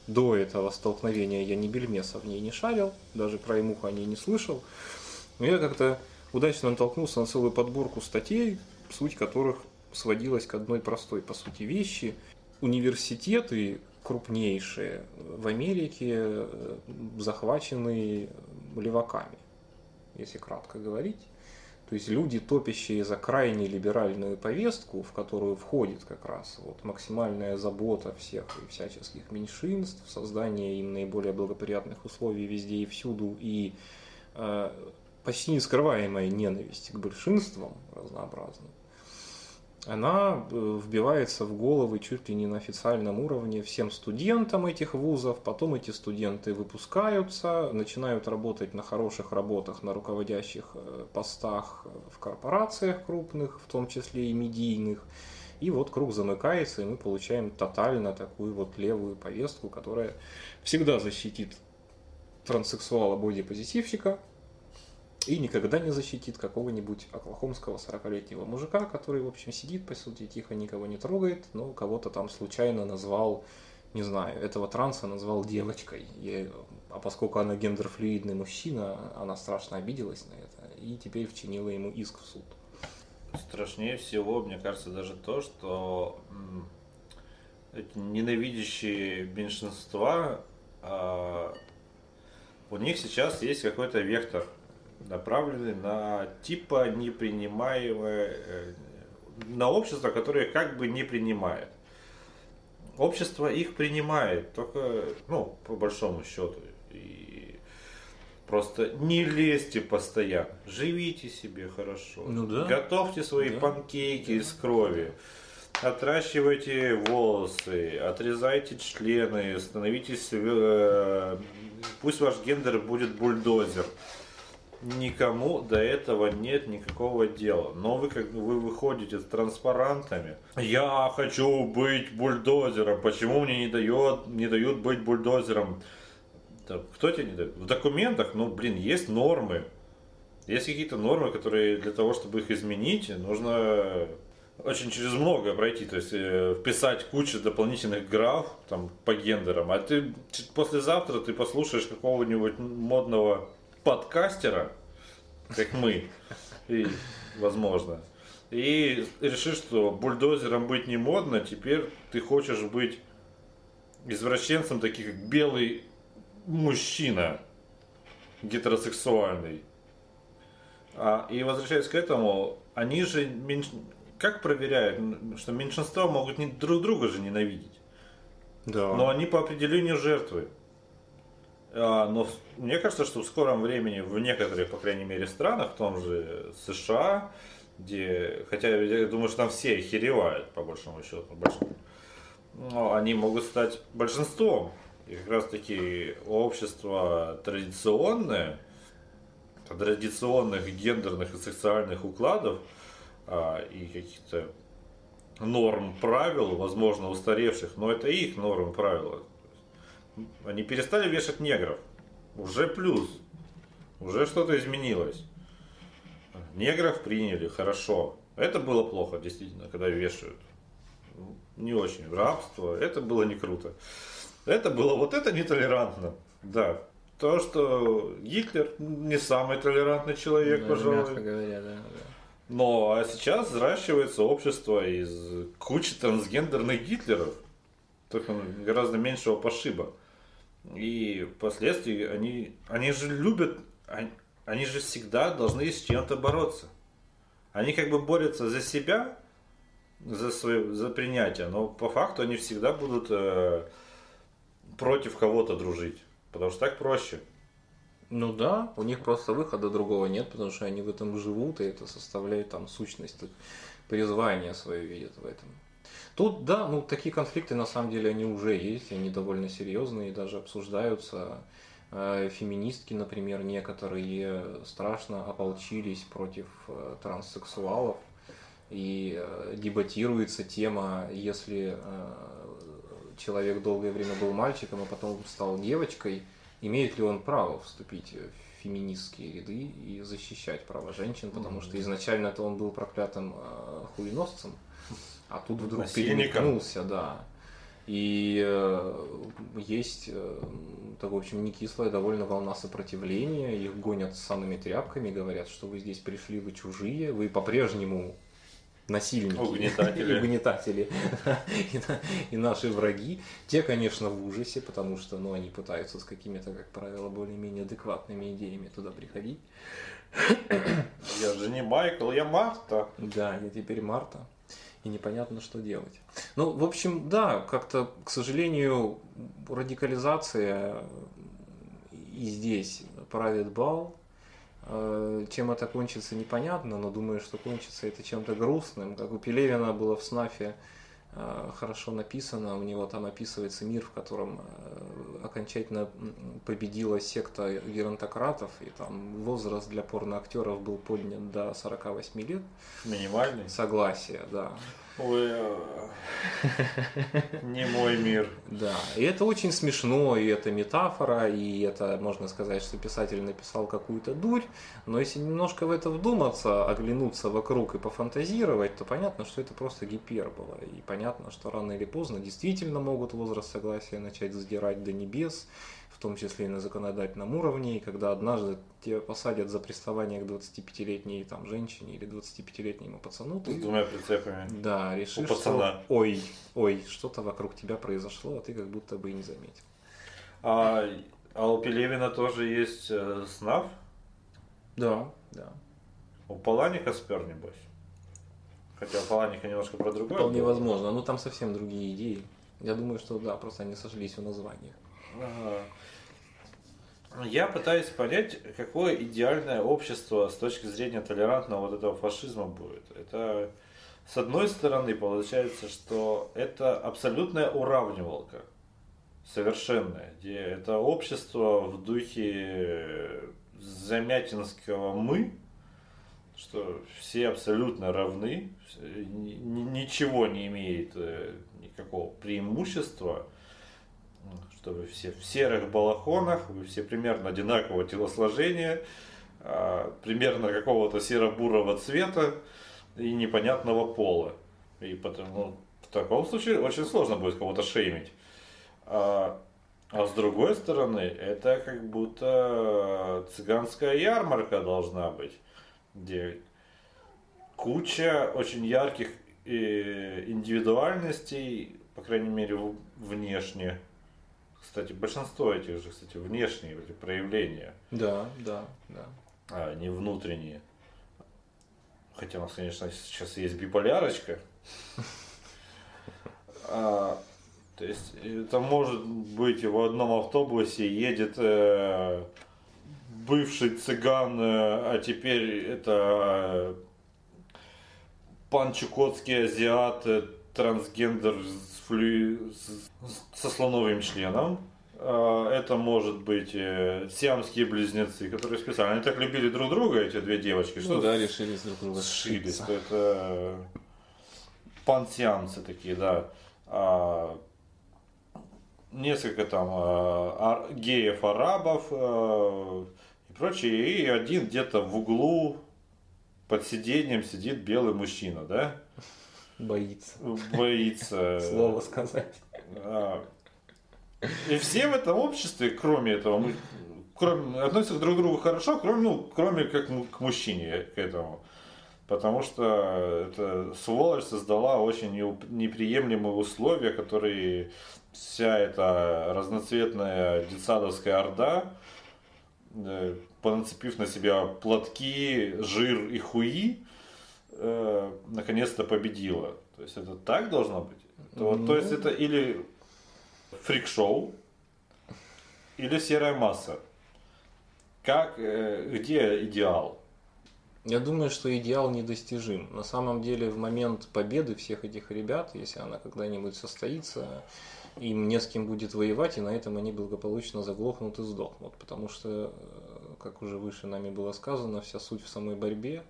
до этого столкновения я ни бельмеса в ней не шарил, даже про Эмуху о ней не слышал. Но я как-то удачно натолкнулся на целую подборку статей, суть которых сводилась к одной простой, по сути, вещи. Университеты крупнейшие в Америке э, захвачены леваками, если кратко говорить. То есть люди, топящие за крайне либеральную повестку, в которую входит как раз вот максимальная забота всех и всяческих меньшинств, создание им наиболее благоприятных условий везде и всюду, и э, почти нескрываемая ненависть к большинствам разнообразным, она э, вбивается в головы чуть ли не на официальном уровне всем студентам этих вузов, потом эти студенты выпускаются, начинают работать на хороших работах, на руководящих э, постах в корпорациях крупных, в том числе и медийных, и вот круг замыкается, и мы получаем тотально такую вот левую повестку, которая всегда защитит транссексуала бодипозитивщика, и никогда не защитит какого-нибудь оклахомского 40-летнего мужика, который, в общем, сидит, по сути, тихо, никого не трогает, но кого-то там случайно назвал, не знаю, этого транса назвал девочкой. И, а поскольку она гендерфлюидный мужчина, она страшно обиделась на это и теперь вчинила ему иск в суд. Страшнее всего, мне кажется, даже то, что эти ненавидящие меньшинства, а, у них сейчас есть какой-то вектор, направленный на типа непринимаемое, э, на общество, которое как бы не принимает. Общество их принимает, только, ну, по большому счету. И просто не лезьте постоянно, живите себе хорошо. Ну да. Готовьте свои Да. панкейки из крови. Отращивайте волосы, отрезайте члены, становитесь... э, пусть ваш гендер будет бульдозер. Никому до этого нет никакого дела. Но вы как вы выходите с транспарантами. Я хочу быть бульдозером. Почему мне не дает, не дают быть бульдозером? Кто тебе не дает? В документах, ну, блин, есть нормы. Есть какие-то нормы, которые для того, чтобы их изменить, нужно очень через многое пройти, то есть э, вписать кучу дополнительных граф там по гендерам, а ты послезавтра ты послушаешь какого-нибудь модного подкастера, как мы, и, возможно, и решишь, что бульдозером быть не модно, теперь ты хочешь быть извращенцем, таких как белый мужчина, гетеросексуальный. А, и возвращаясь к этому, они же меньш... как проверяют, что меньшинства могут не, друг друга же ненавидеть. Да. Но они по определению жертвы. А, но мне кажется, что в скором времени в некоторых, по крайней мере, странах, в том же США, где, хотя я думаю, что там все охеревают, по большому счету, большому, но они могут стать большинством. И как раз таки общество традиционное, традиционных гендерных и сексуальных укладов а, и каких-то норм, правил, возможно, устаревших, но это их норм, правила. Они перестали вешать негров. Уже плюс. Уже что-то изменилось. Негров приняли, хорошо. Это было плохо, действительно, когда вешают. Не очень. Рабство, это было не круто. Это было, вот это нетолерантно. Да. То, что Гитлер не самый толерантный человек, Да, пожалуй. мягко говоря, да, да. Но а сейчас взращивается общество из кучи трансгендерных Гитлеров, только гораздо меньшего пошиба. И впоследствии они, они же любят, они, они же всегда должны с чем-то бороться. Они как бы борются за себя, за свое, за принятие, но по факту они всегда будут э, против кого-то дружить, потому что так проще. Ну да, у них просто выхода другого нет, потому что они в этом живут, и это составляет там сущность, их призвание свое видят в этом. Тут, да, ну такие конфликты на самом деле они уже есть, они довольно серьезные, даже обсуждаются. Э, Феминистки, например, некоторые страшно ополчились против э, транссексуалов, и э, дебатируется тема, если человек долгое время был мальчиком, а потом стал девочкой, имеет ли он право вступить в феминистские ряды и защищать права женщин, потому что изначально это он был проклятым хуеносцем, а тут вдруг Насильником. перемекнулся, да. И э, есть, э, так, в общем, не кислая довольно волна сопротивления, их гонят с самыми тряпками, говорят, что вы здесь пришли, вы чужие, вы по-прежнему насильники, Угнетатели. и <laughs> угнетатели, и, и наши враги. Те, конечно, в ужасе, потому что ну, они пытаются с какими-то, как правило, более-менее адекватными идеями туда приходить. Я же не Майкл, я Марта. Да, я теперь Марта, и непонятно, что делать. Ну, в общем, да, как-то, к сожалению, радикализация и здесь правит бал. Э, Чем это кончится, непонятно, но думаю, что кончится это чем-то грустным. Как у Пелевина было в СНАФе э, хорошо написано, у него там описывается мир, в котором э, окончательно победила секта геронтократов, и там возраст для порноактеров был поднят до 48 лет. Минимальный. Согласие, да. Ой, э, не мой мир. Да, и это очень смешно, и это метафора, и это, можно сказать, что писатель написал какую-то дурь, но если немножко в это вдуматься, оглянуться вокруг и пофантазировать, то понятно, что это просто гипербола, и понятно, что рано или поздно действительно могут возраст согласия начать задирать до небес, том числе и на законодательном уровне, и когда однажды тебя посадят за приставание к 25-летней там, женщине или 25-летнему пацану, С ты двумя прицепами. да, решишь, У пацана. что ой, ой, что-то вокруг тебя произошло, а ты как будто бы и не заметил. А, а у Пелевина тоже есть э, СНАФ. Да, да. У Паланика спер, небось. Хотя Паланика немножко про другое. Вполне было. возможно, но там совсем другие идеи. Я думаю, что да, просто они сошлись в названиях. Ага. Я пытаюсь понять, какое идеальное общество с точки зрения толерантного вот этого фашизма будет. Это, с одной стороны, получается, что это абсолютная уравнивалка. Совершенная. Где это общество в духе замятинского «мы», что все абсолютно равны, ни- ни- ничего не имеет э, никакого преимущества. Чтобы все в серых балахонах, вы все примерно одинакового телосложения, а, примерно какого-то серо-бурого цвета и непонятного пола. И потому, ну, в таком случае очень сложно будет кого-то шеймить. А, а с другой стороны, это как будто цыганская ярмарка должна быть, где куча очень ярких э, индивидуальностей, по крайней мере, внешне. Кстати, большинство этих же, кстати, внешние проявления. Да, да, да. А не внутренние. Хотя у нас, конечно, сейчас есть биполярочка. А, то есть это может быть в одном автобусе едет э, бывший цыган, э, а теперь это пан чукотский азиат, э, трансгендер флю... со слоновым членом. А, это может быть э, сиамские близнецы, которые специально они так любили друг друга, эти две девочки, Ну что да, решили друг друга сшились. сшиться. Это пансианцы такие, да. А, несколько там а, ар- геев, арабов а, и прочее. И один где-то в углу под сиденьем сидит белый мужчина, да? Боится Боится. слово сказать. А, И все в этом обществе, кроме этого, мы- кроме, относятся друг к другу хорошо, кроме, ну, кроме как к мужчине к этому. Потому что эта сволочь создала очень неприемлемые условия, которые вся эта разноцветная детсадовская орда, э, понацепив на себя платки, жир и хуи, э, наконец-то победила. То есть это так должно быть? То, вот, то есть Ну. это или фрик-шоу, или серая масса. Как, э, где идеал? Я думаю, что идеал недостижим. На самом деле, в момент победы всех этих ребят, если она когда-нибудь состоится, им не с кем будет воевать, и на этом они благополучно заглохнут и сдохнут. Потому что, э, как уже выше нами было сказано, вся суть в самой борьбе.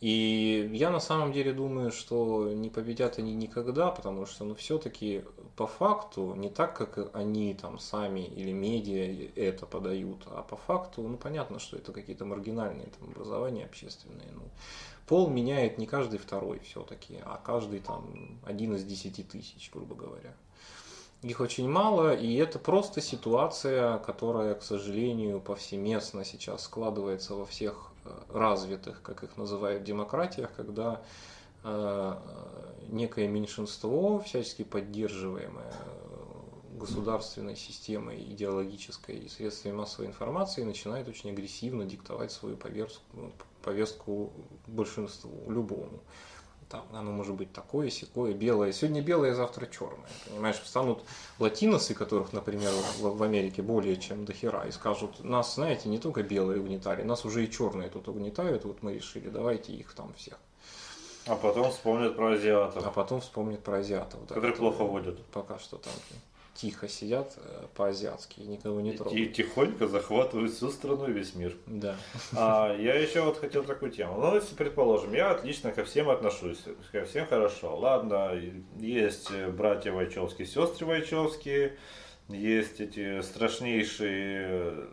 И я на самом деле думаю, что не победят они никогда, потому что, ну, все-таки по факту, не так, как они там сами или медиа это подают, а по факту, ну, понятно, что это какие-то маргинальные там образования общественные. Ну, пол меняет не каждый второй все-таки, а каждый там один из десяти тысяч, грубо говоря. Их очень мало, и это просто ситуация, которая, к сожалению, повсеместно сейчас складывается во всех развитых, как их называют, демократиях, когда э, некое меньшинство, всячески поддерживаемое э, государственной системой идеологической и средствами массовой информации, начинает очень агрессивно диктовать свою повестку, повестку большинству, любому. Там оно может быть такое, секое, белое. Сегодня белое, завтра черное. Понимаешь, встанут латиносы, которых, например, в, в Америке более чем до хера, и скажут, нас, знаете, не только белые угнетали, нас уже и черные тут угнетают, вот мы решили, давайте их там всех. А потом вспомнят про азиатов, А потом вспомнят про азиатов. да, которые которые плохо водят. Пока что там тихо сидят э, по-азиатски и никого не И трогают. тихонько захватывают всю страну и весь мир. Да. А я еще вот хотел такую тему. Ну, если, предположим, я отлично ко всем отношусь, ко всем хорошо. Ладно, есть братья Вайчевские, сестры Вайчевские, есть эти страшнейшие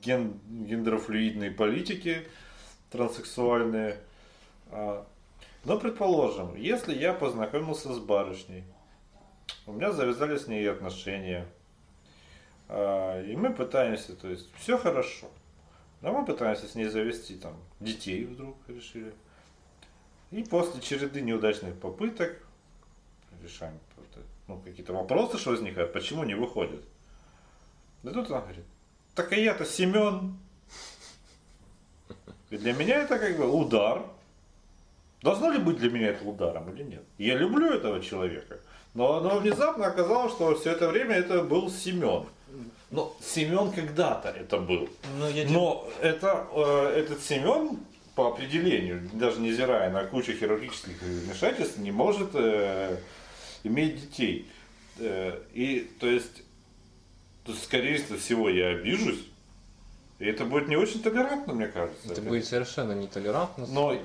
ген, гендерофлюидные политики, транссексуальные. А, Но, предположим, если я познакомился с барышней, у меня завязали с ней отношения, а, и мы пытаемся, то есть все хорошо. Но мы пытаемся с ней завести там детей вдруг решили. И после череды неудачных попыток решаем ну, какие-то вопросы, что возникают, почему не выходит. Да тут она говорит, так а я-то Семен. И для меня это как бы удар. Должно ли быть для меня это ударом или нет? Я люблю этого человека. Но, но внезапно оказалось, что все это время это был Семен. Но Семен когда-то это был. Но я Но это, э, этот Семен по определению, даже невзирая на кучу хирургических вмешательств, не может э, иметь детей. Э, и то есть, то скорее всего, я обижусь. И это будет не очень толерантно, мне кажется. Это будет совершенно нетолерантно. Но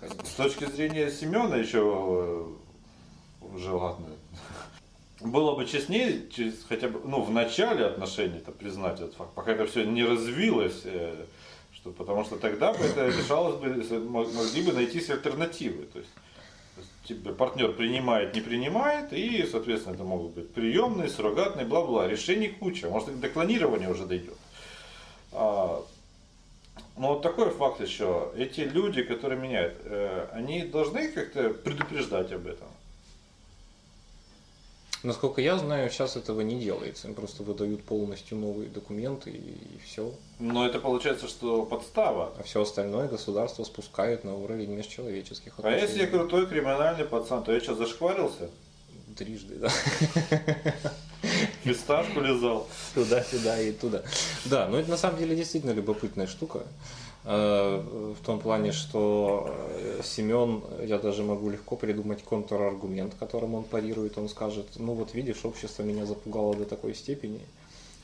конечно. с точки зрения Семена еще э, уже ладно. Было бы честнее, через хотя бы, ну, в начале отношений это признать этот факт, пока это все не развилось, э, что, потому что тогда бы это решалось бы, могли бы найтись альтернативы. То есть, тебе партнер принимает, не принимает, и, соответственно, это могут быть приемные, суррогатные, бла-бла. Решений куча, может, до клонирования уже дойдет. А, но вот такой факт еще. Эти люди, которые меняют, э, они должны как-то предупреждать об этом. Насколько я знаю, сейчас этого не делается. Им просто выдают полностью новые документы и, и все. Но это получается, что подстава. А все остальное государство спускает на уровень межчеловеческих А если я отношений. крутой криминальный пацан, то я что, зашкварился? Трижды, да. <laughs> Фисташку лизал. Туда-сюда и туда. Да, но это на самом деле действительно любопытная штука. Э, В том плане, что э, Семен, я даже могу легко придумать контраргумент, которым он парирует. Он скажет, ну вот видишь, общество меня запугало до такой степени,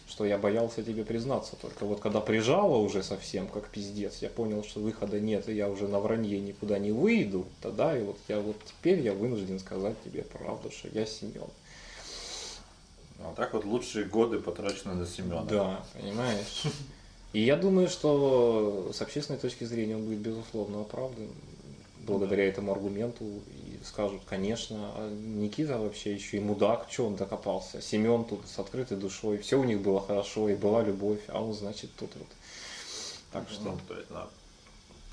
что я боялся тебе признаться. Только вот когда прижало уже совсем, как пиздец, я понял, что выхода нет, и я уже на вранье никуда не выйду, тогда и вот я вот теперь я вынужден сказать тебе правду, что я Семен. А так вот лучшие годы потрачены на Семена. Да, понимаешь. И я думаю, что с общественной точки зрения он будет безусловно оправдан благодаря этому аргументу и скажут, конечно, а Никита вообще еще и мудак, что он докопался. Семен тут с открытой душой, все у них было хорошо и была любовь, а он, значит, тут вот. Так что Ну, то есть, да.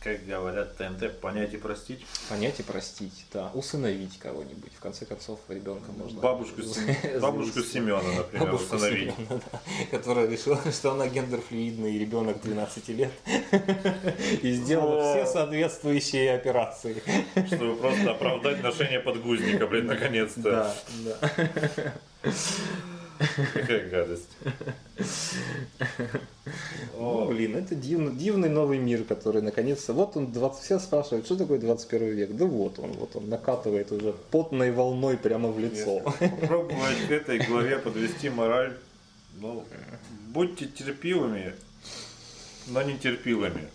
Как говорят ТНТ, понять и простить. понять и простить, да, усыновить кого-нибудь. В конце концов, ребенка можно... Бабушку, Сем- <laughs> бабушку. Семена, например, Бабушку установить. Семена, да, которая решила, что она гендерфлюидный ребенок 12 лет <laughs> и сделала О. все соответствующие операции. Чтобы просто оправдать ношение подгузника, блин, наконец-то. Да, да. Какая <laughs> гадость. Ну, блин, это дивный, дивный новый мир, который наконец-то... Вот он, 20, все спрашивают, что такое 21 век? Да вот он, вот он накатывает уже потной волной прямо в лицо. Попробовать к этой главе подвести мораль. Ну, будьте терпилыми, но не терпилами.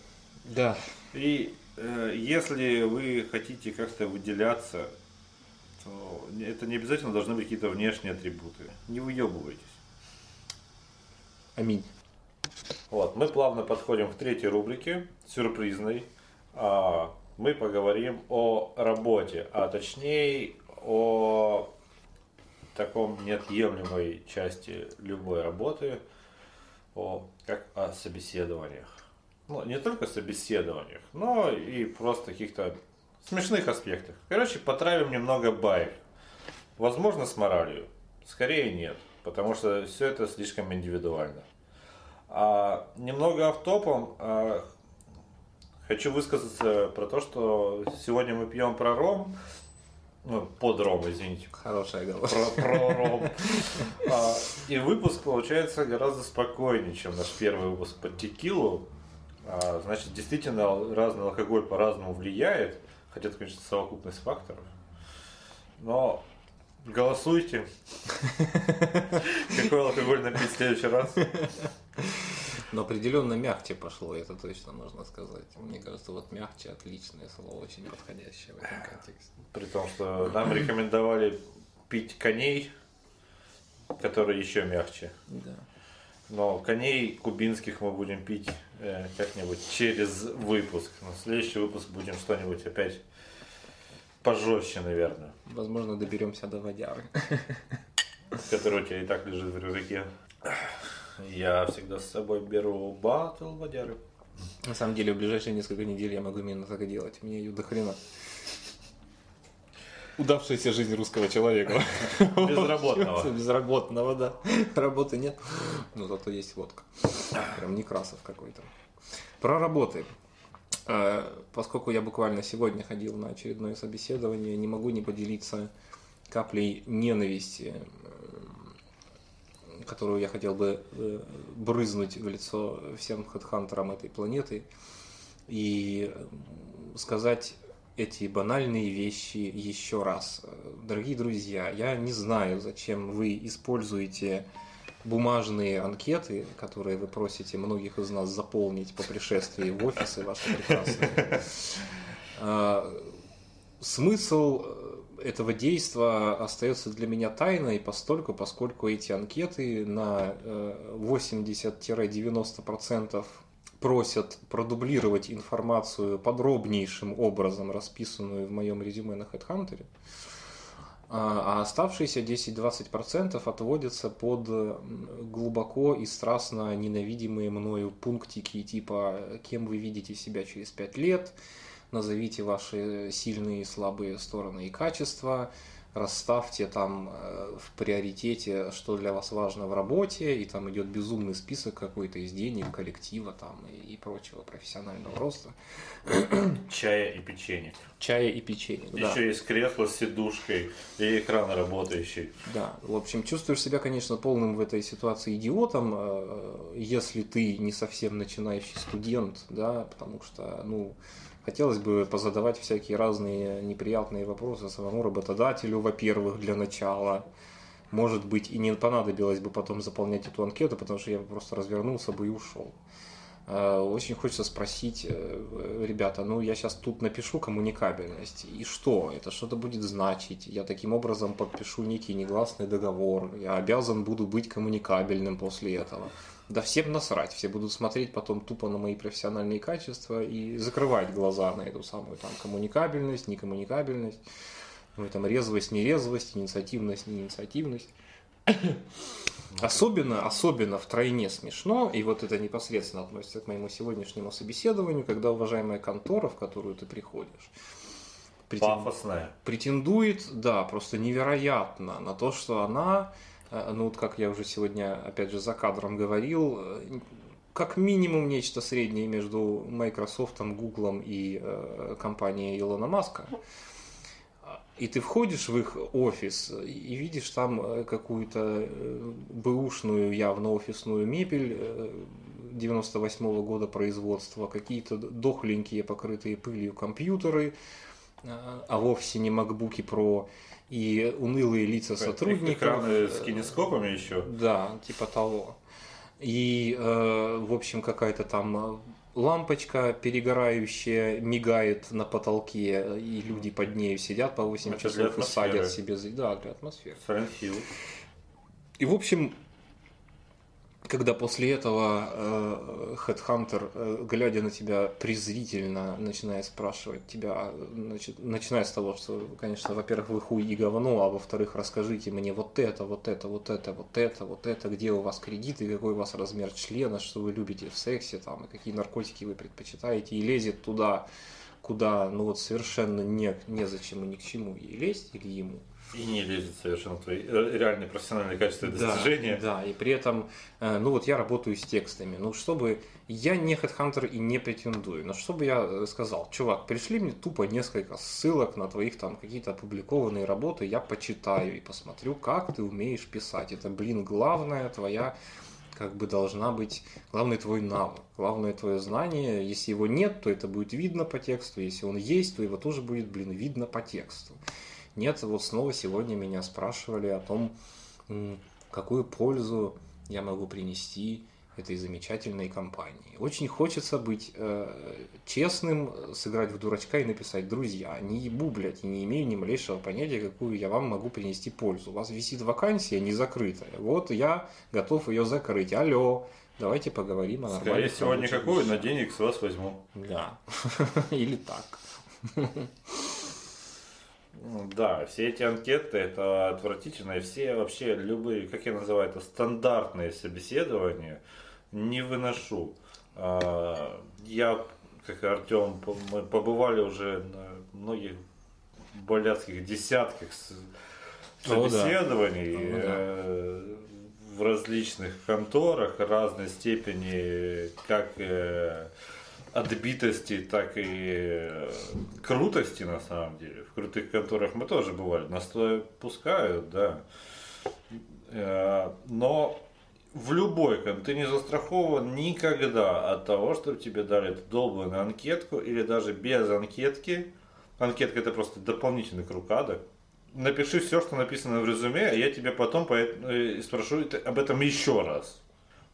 Да. И э, если вы хотите как-то выделяться, то не- это не обязательно должны быть какие-то внешние атрибуты. Не выебывайтесь. Аминь. Вот, мы плавно подходим к третьей рубрике, сюрпризной. А, мы поговорим о работе, а точнее о таком неотъемлемой части любой работы, о, как о собеседованиях. Ну, не только собеседованиях, но и просто каких-то смешных аспектах. Короче, потравим немного баек. Возможно, с моралью. Скорее нет, потому что все это слишком индивидуально. А немного автопом а, хочу высказаться про то, что сегодня мы пьем про ром, ну, под ром, извините, Хорошая голова. про, про ром. А, и выпуск получается гораздо спокойнее, чем наш первый выпуск под текилу. А, значит, действительно разный алкоголь по-разному влияет, хотя это, конечно, совокупность факторов. Но голосуйте. Какой алкоголь напить в следующий раз? Но определенно мягче пошло, это точно можно сказать. Мне кажется, вот мягче отличное слово, очень подходящее в этом контексте. При том, что нам рекомендовали пить коней, которые еще мягче. Да. Но коней кубинских мы будем пить э, как-нибудь через выпуск. На следующий выпуск будем что-нибудь опять пожестче, наверное. Возможно, доберемся до водяры. <laughs> Который у тебя и так лежит в рюкзаке. Я всегда с собой беру батл водяры. На самом деле, в ближайшие несколько недель я могу именно так и делать. Мне ее до хрена. Удавшаяся жизнь русского человека. <laughs> Безработного. <laughs> Безработного, да. Работы нет. Но зато есть водка. Прям Некрасов какой-то. Про работы. Э, Поскольку я буквально сегодня ходил на очередное собеседование, не могу не поделиться каплей ненависти, которую я хотел бы э, брызнуть в лицо всем хедхантерам этой планеты и сказать эти банальные вещи еще раз. Э, Дорогие друзья, я не знаю, зачем вы используете бумажные анкеты, которые вы просите многих из нас заполнить по пришествии в офисы ваши прекрасные. А, Смысл э, этого действия остается для меня тайной постольку, поскольку эти анкеты на 80-90% просят продублировать информацию подробнейшим образом, расписанную в моем резюме на HeadHunter, а, а оставшиеся 10-20% отводятся под глубоко и страстно ненавидимые мною пунктики типа «Кем вы видите себя через 5 лет?», «Назовите ваши сильные и слабые стороны и качества», расставьте там э, в приоритете, что для вас важно в работе, и там идет безумный список какой-то из денег, коллектива там и, и прочего профессионального роста. Чая и печенье. Чая и печенье, Еще да. есть кресло с сидушкой и экран работающий. Да, в общем, чувствуешь себя, конечно, полным в этой ситуации идиотом, э, если ты не совсем начинающий студент, да, потому что, ну, Хотелось бы позадавать всякие разные неприятные вопросы самому работодателю, во-первых, для начала. Может быть, и не понадобилось бы потом заполнять эту анкету, потому что я просто развернулся бы и ушел. А, очень хочется спросить, э, ребята, ну я сейчас тут напишу коммуникабельность, и что? Это что-то будет значить? Я таким образом подпишу некий негласный договор, я обязан буду быть коммуникабельным после этого. Да всем насрать, все будут смотреть потом тупо на мои профессиональные качества и закрывать глаза на эту самую там коммуникабельность, некоммуникабельность, ну, там резвость, нерезвость, инициативность, неинициативность. <coughs> Особенно, особенно в тройне смешно, и вот это непосредственно относится к моему сегодняшнему собеседованию, когда уважаемая контора, в которую ты приходишь, претен... претендует, да, просто невероятно на то, что она ну вот как я уже сегодня, опять же, за кадром говорил, э, как минимум нечто среднее между Microsoft, Google и э, компанией Илона Маска. И ты входишь в их офис и видишь там э, какую-то э, бэушную, явно офисную мебель 98 -го года производства, какие-то дохленькие, покрытые пылью компьютеры, а вовсе не MacBook Pro и унылые лица сотрудников. Экраны с кинескопами еще? Да, типа того. И, э, в общем, какая-то там лампочка перегорающая мигает на потолке, и люди под ней сидят по 8 Значит, часов и садят себе... Да, для атмосферы. И, в общем, когда после этого э, э, глядя на тебя презрительно, начинает спрашивать тебя, значит, начиная с того, что, конечно, во-первых, вы хуй и говно, а во-вторых, расскажите мне вот это, вот это, вот это, вот это, вот это, где у вас кредиты, какой у вас размер члена, что вы любите в сексе, там, и какие наркотики вы предпочитаете, и лезет туда, куда, ну вот совершенно не, незачем и ни к чему ей лезть или ему. И не лезет совершенно твои э, реальные профессиональные качества и достижения. Да, да, и при этом, э, ну вот я работаю с текстами. Ну, чтобы я не хедхантер и не претендую, но чтобы я э, сказал, чувак, пришли мне тупо несколько ссылок на твоих там какие-то опубликованные работы, я почитаю и посмотрю, как ты умеешь писать. Это, блин, главная твоя как бы должна быть, главный твой навык, главное твое знание. Если его нет, то это будет видно по тексту, если он есть, то его тоже будет, блин, видно по тексту. Нет, вот снова сегодня меня спрашивали о том, какую пользу я могу принести этой замечательной компании. Очень хочется быть э, честным, сыграть в дурачка и написать «Друзья, не ебу, блядь, и не имею ни малейшего понятия, какую я вам могу принести пользу. У вас висит вакансия не закрытая. Вот я готов ее закрыть. Алло, давайте поговорим о нормальном. Скорее всего, никакую, но денег с вас возьму. Да, <laughs> или так. <laughs> Да, все эти анкеты это отвратительно, и все вообще любые, как я называю это, стандартные собеседования не выношу. А, я, как и Артем, мы побывали уже на многих блядских десятках собеседований О, да. э, в различных конторах разной степени, как э, отбитости, так и э, крутости на самом деле. В крутых конторах мы тоже бывали, нас туда пускают, да. Э, но в любой ты не застрахован никогда от того, чтобы тебе дали эту долбанную анкетку или даже без анкетки. Анкетка это просто дополнительный круг. Напиши все, что написано в резюме, а я тебе потом э, спрошу об этом еще раз.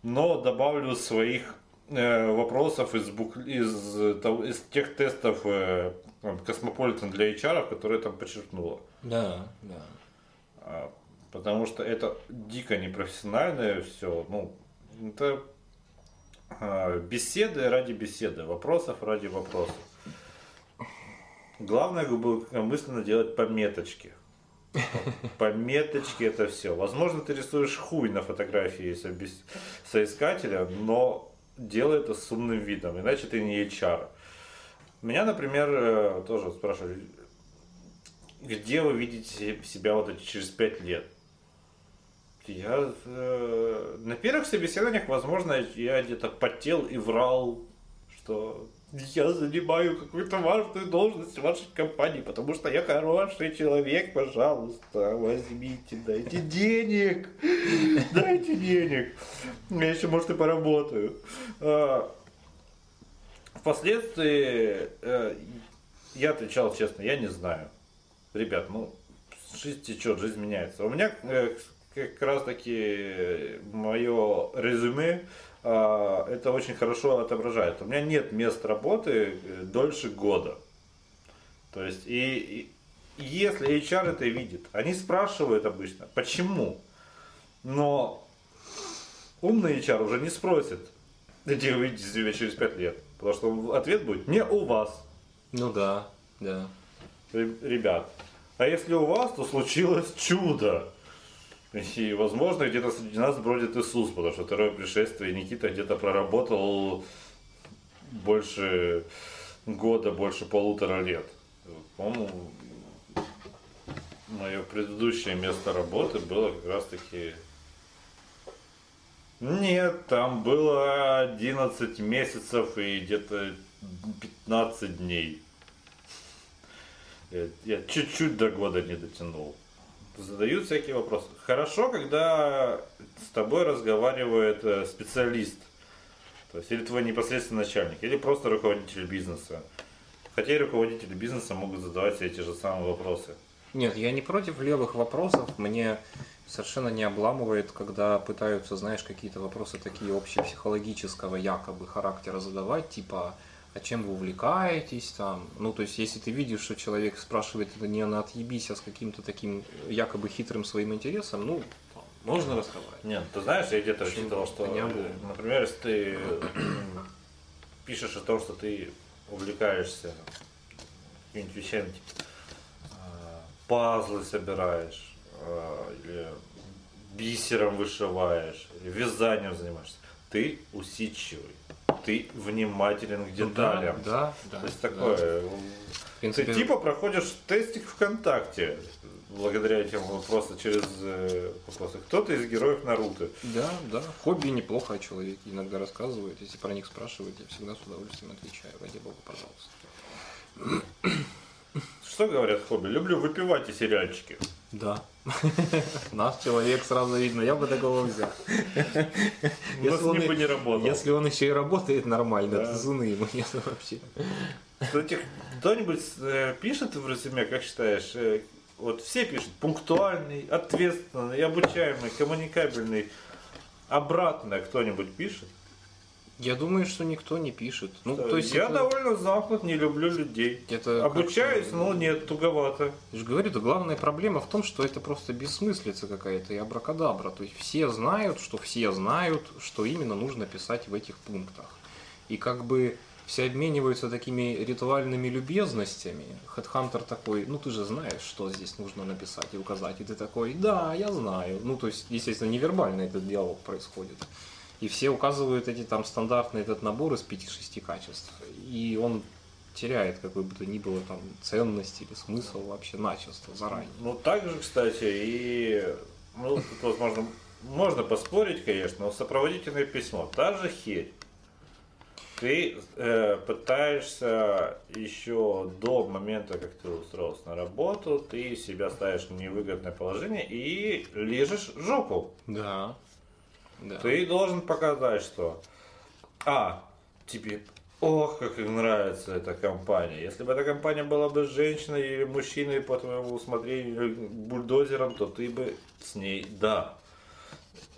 Но добавлю своих вопросов из, бук... из, из тех тестов э, Космополитен для HR, которые там подчеркнула. Да, да. А, Потому что это дико непрофессиональное все. Ну, это а, беседы ради беседы, вопросов ради вопросов. Главное мысленно делать пометочки. Пометочки это все. Возможно, ты рисуешь хуй на фотографии со- соискателя, но делай это с умным видом, иначе ты не HR. Меня, например, э, тоже спрашивали, где вы видите себя вот через пять лет? Я э, на первых собеседованиях, возможно, я где-то потел и врал, что я занимаю какую-то важную должность в вашей компании, потому что я хороший человек, пожалуйста, возьмите, дайте денег, <laughs> дайте денег, я еще, может, и поработаю. А, Впоследствии э, я отвечал честно, я не знаю. Ребят, ну, жизнь течет, жизнь меняется. У меня э, как раз таки мое резюме это очень хорошо отображает. У меня нет мест работы э, дольше года. То есть, и, и если HR это видит, они спрашивают обычно, почему. Но умный HR уже не спросит, где вы видите себя через 5 лет. Потому что ответ будет не у вас, Ну да, да. ре- ребят. А если у вас, то случилось чудо. И, возможно, где-то среди нас бродит Иисус, потому что второе пришествие Никита где-то проработал больше года, больше полутора лет. По-моему, мое предыдущее место работы было как раз таки... Нет, там было 11 месяцев и где-то 15 дней. Я, чуть-чуть до года не дотянул. Задают всякие вопросы. Хорошо, когда с тобой разговаривает э, специалист. То есть или твой непосредственный начальник, или просто руководитель бизнеса. Хотя и руководители бизнеса могут задавать себе те же самые вопросы. Нет, я не против левых вопросов. Мне совершенно не обламывает, когда пытаются, знаешь, какие-то вопросы такие общепсихологического якобы характера задавать, типа, а чем вы увлекаетесь там? Ну, то есть, если ты видишь, что человек спрашивает это не на отъебись, а с каким-то таким якобы хитрым своим интересом, ну, можно разговаривать. Нет, ты знаешь, я где-то читал, что, э, например, если ты <clears throat> пишешь о том, что ты увлекаешься какими-нибудь вещами, типа, а, пазлы собираешь, а, или бисером вышиваешь, или вязанием занимаешься, ты усидчивый, ты внимателен к деталям. Ну Да, да. То есть да. такое. э, В принципе, Ты типа проходишь тестик ВКонтакте благодаря этим вопросам через э, вопросы. Кто-то из героев Наруто. Да, да. Хобби неплохо о человеке иногда рассказывают. Если про них спрашивают, я всегда с удовольствием отвечаю. Ради бога, пожалуйста. Что говорят хобби? Люблю выпивать и сериальчики. Да. <laughs> Наш человек сразу видно, я бы такого взял. <laughs> С он бы не работал. Если он еще и работает нормально, Да. то цены ему нет вообще. Кстати, кто-нибудь э, пишет в резюме, как считаешь, э, вот все пишут, пунктуальный, ответственный, обучаемый, коммуникабельный. Обратно кто-нибудь пишет? Я думаю, что никто не пишет. Ну, то есть я это, довольно замкнут, не люблю людей. это Обучаюсь, как-то- но нет, туговато. Я же говорю, то главная проблема в том, что это просто бессмыслица какая-то и абракадабра. То есть все знают, что все знают, что именно нужно писать в этих пунктах. И как бы все обмениваются такими ритуальными любезностями. Хедхантер такой, ну ты же знаешь, что здесь нужно написать и указать. И ты такой, да, я знаю. Ну то есть, естественно, невербально этот диалог происходит. И все указывают эти там стандартный этот набор из 5-6 качеств. И он теряет какой бы то ни было там ценность или смысл вообще начисто заранее. Ну, также, кстати, и, ну, тут, возможно, можно поспорить, конечно, но сопроводительное письмо, та же херь. Ты э, пытаешься еще до момента, как ты устроился на работу, ты себя ставишь в невыгодное положение и лежишь жопу. Да. Да. Ты должен показать, что А, тебе ох, как им нравится эта компания. Если бы эта компания была бы женщиной или мужчиной по твоему усмотрению бульдозером, то ты бы с ней да.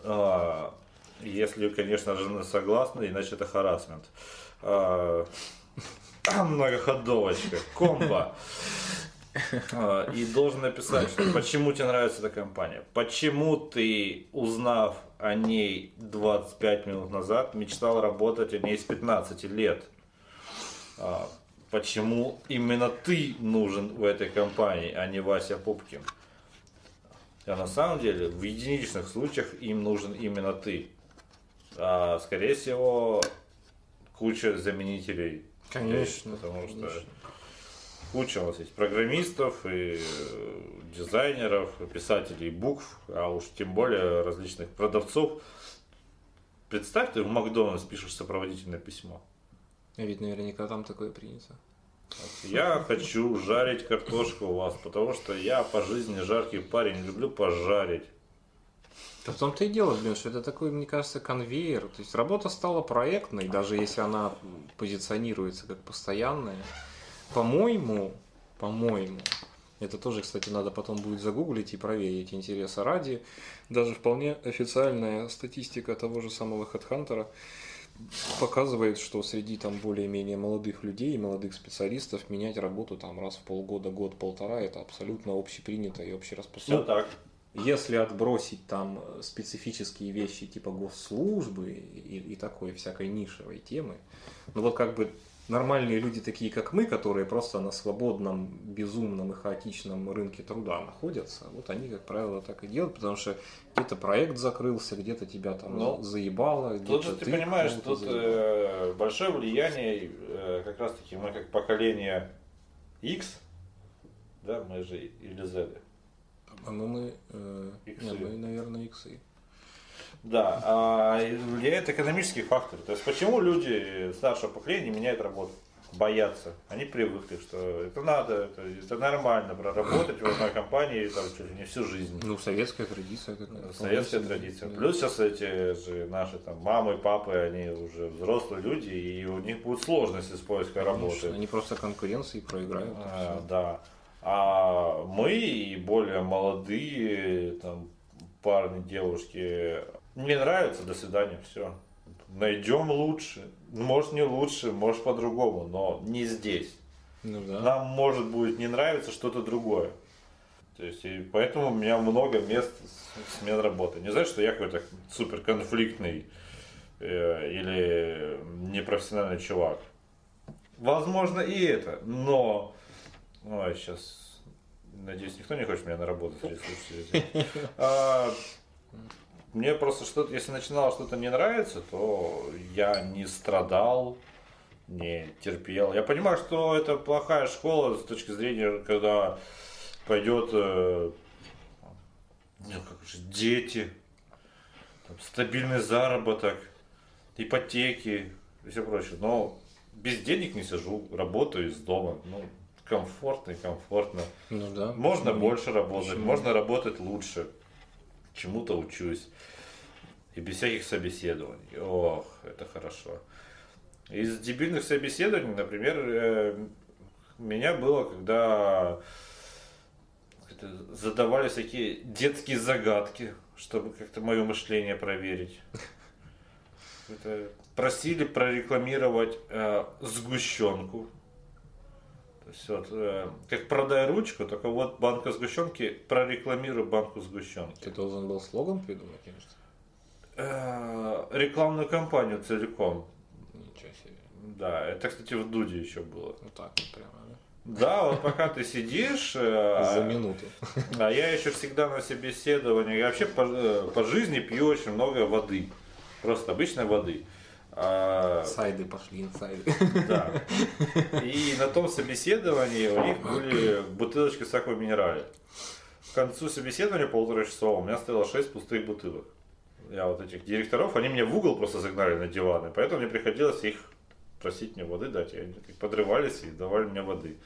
А, Если, конечно, жена согласна, иначе это харасмент. А, <laughs> многоходовочка, комбо. <laughs> А, и должен написать, что почему тебе нравится эта компания. Почему ты, узнав о ней 25 минут назад, мечтал работать о ней с 15 лет. А, почему именно ты нужен в этой компании, а не Вася Пупкин. А на самом деле, в единичных случаях им нужен именно ты. А, скорее всего, куча заменителей. Конечно. Есть, потому конечно. что куча у нас есть программистов и э, дизайнеров, писателей букв, а уж тем более различных продавцов. Представь, ты в Макдональдс пишешь сопроводительное письмо. А Ведь наверняка там такое принято. Я хочу жарить картошку у вас, потому что я по жизни жаркий парень, люблю пожарить. Да в том-то и дело, блин, что это такой, мне кажется, конвейер. То есть работа стала проектной, даже если она позиционируется как постоянная. По-моему, по-моему, это тоже, кстати, надо потом будет загуглить и проверить интереса ради. Даже вполне официальная статистика того же самого HeadHunter показывает, что среди там более-менее молодых людей, молодых специалистов менять работу там раз в полгода, год-полтора, это абсолютно общепринято и Все общераспространено. так. Если отбросить там специфические вещи типа госслужбы и, и такой всякой нишевой темы, ну вот как бы нормальные люди такие, как мы, которые просто на свободном, безумном и хаотичном рынке труда находятся, вот они, как правило, так и делают, потому что где-то проект закрылся, где-то тебя там Ну, заебало, Тут же ты понимаешь, кого-то тут заебал. э, большое влияние э, как раз таки мы как поколение X, да, мы же или Z. По-моему, мы, э, Иксы. не, мы, наверное, иксы. Да, а и влияет экономический фактор. То есть почему люди старшего поколения меняют работу? Боятся. Они привыкли, что это надо, это, это нормально проработать в одной компании там, чуть ли не всю жизнь. Ну, советская традиция такая. Советская себе. традиция. Да. Плюс сейчас эти же наши там мамы, папы, они уже взрослые люди, и у них будут сложности с Конечно, работы. Они просто конкуренции проиграют. и А, да. А мы и более молодые там парни, девушки, не нравится, до свидания, все. Найдем лучше. Может не лучше, может по-другому, но не здесь. Ну да. Нам может будет не нравиться что-то другое. То есть, и поэтому у меня много мест смен работы. Не знаю, что я какой-то супер конфликтный э, или непрофессиональный чувак. Возможно и это, но... Ой, сейчас... Надеюсь, никто не хочет меня на работу. А, Мне просто что-то, если начинало что-то не нравиться, то я не страдал, не терпел. Я понимаю, что это плохая школа с точки зрения, когда пойдет э, ну, как же, дети, там, стабильный заработок, ипотеки и все прочее. Но без денег не сижу, работаю из дома. Ну, комфортно и комфортно. Ну да. Можно Почему больше работать, Почему? можно работать лучше. Чему-то учусь. И без всяких собеседований. Ох, это хорошо. Из дебильных собеседований, например, э, меня было, когда задавали всякие детские загадки, чтобы как-то мое мышление проверить. Просили прорекламировать э, сгущенку. Есть вот, э, как продай ручку, только вот банка сгущенки, прорекламируй банку сгущенки. Ты должен был слоган придумать, конечно. Э, рекламную кампанию целиком. Ничего себе. Да, это, кстати, в Дуде еще было. Вот так вот прямо, да? Да, вот пока ты сидишь, э, За минуту. а я еще всегда на собеседовании, я вообще по, э, по жизни пью очень много воды. Просто обычной воды. А, Сайды пошли, инсайды. Да. <laughs> И на том собеседовании у них были бутылочки с аква минерали. К концу собеседования полтора часа у меня стояло 6 пустых бутылок. Я вот этих директоров, они меня в угол просто загнали на диваны, поэтому мне приходилось их просить мне воды дать. И они подрывались и давали мне воды.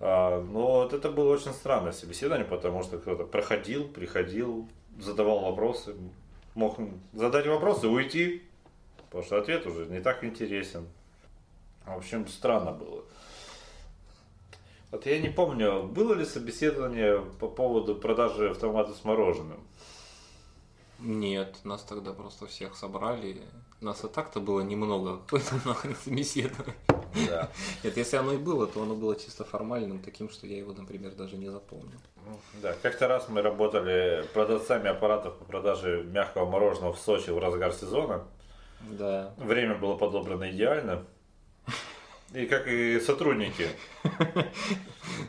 А, но вот это было очень странное собеседование, потому что кто-то проходил, приходил, задавал вопросы, мог задать вопросы, уйти, потому что ответ уже не так интересен. В общем, странно было. Вот я не помню, было ли собеседование по поводу продажи автомата с мороженым. Нет, нас тогда просто всех собрали. Нас и так-то было немного, <laughs> какое-то нахрен собеседование. Да. Нет, если оно и было, то оно было чисто формальным, таким, что я его, например, даже не запомнил. Да, как-то раз мы работали продавцами аппаратов по продаже мягкого мороженого в Сочи в разгар сезона. Да. Время было подобрано идеально. И как и сотрудники.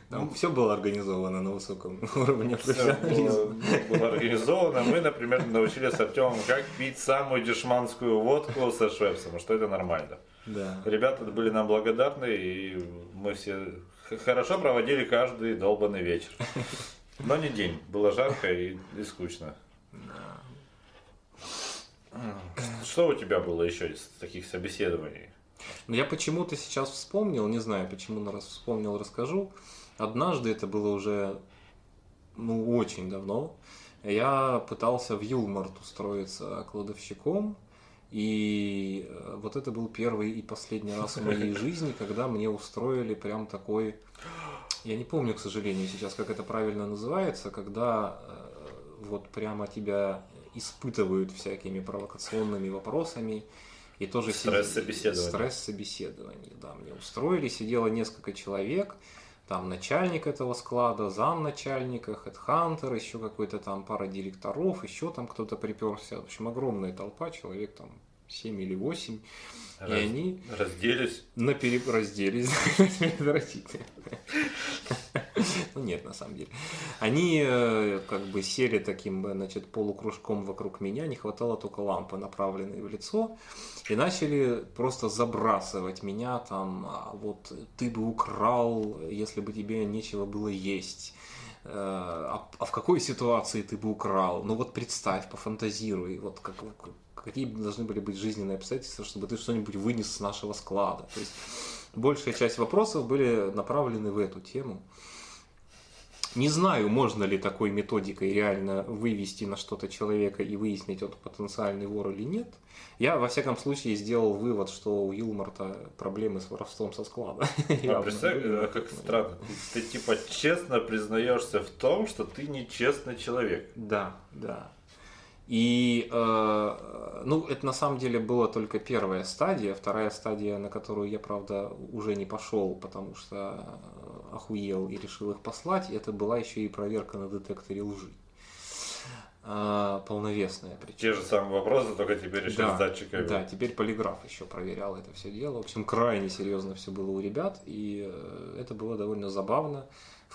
Там все было организовано на высоком <laughs> уровне профессионализма. было, было организовано. Мы, например, научились с Артемом, как пить самую дешманскую водку со швепсом, что это нормально. Да. Ребята были нам благодарны, и мы все хорошо проводили каждый долбанный вечер. Но не день. Было жарко и, и скучно. Что у тебя было еще из таких собеседований? Но я почему-то сейчас вспомнил, не знаю почему, но раз вспомнил, расскажу. Однажды, это было уже ну, очень давно, я пытался в Юлмарт устроиться кладовщиком, и э, вот это был первый и последний раз в моей <laughs> жизни, когда мне устроили прям такой, я не помню, к сожалению, сейчас, как это правильно называется, когда э, вот прямо тебя испытывают всякими провокационными вопросами, и тоже сиди- Стресс-собеседование. Стресс-собеседование, да, мне устроили, сидело несколько человек, там начальник этого склада, замначальника, хедхантер, еще какой-то там пара директоров, еще там кто-то приперся. В общем, огромная толпа, человек там 7 или 8. И Раз- они Разделись. на пере- разделись. <laughs> Отвратительно. Ну нет, на самом деле. Они э, как бы сели таким, значит, полукружком вокруг меня, не хватало только лампы, направленной в лицо, и начали просто забрасывать меня там, а вот ты бы украл, если бы тебе нечего было есть. Э, А, а в какой ситуации ты бы украл? Ну вот представь, пофантазируй, вот как, какие должны были быть жизненные обстоятельства, чтобы ты что-нибудь вынес с нашего склада. То есть большая часть вопросов были направлены в эту тему. Не знаю, можно ли такой методикой реально вывести на что-то человека и выяснить, он потенциальный вор или нет. Я, во всяком случае, сделал вывод, что у Юлмарта проблемы с воровством со склада. <laughs> А представь, э, как странно. Ты, типа честно признаешься в том, что ты нечестный человек. Да, да. И, э, ну, это на самом деле была только первая стадия. Вторая стадия, на которую я, правда, уже не пошел, потому что э, охуел и решил их послать, это была еще и проверка на детекторе лжи. Э, полновесная причем. Те же самые вопросы, только теперь еще Да, с датчиками. Да, теперь полиграф еще проверял это все дело. В общем, крайне серьезно все было у ребят, и э, это было довольно забавно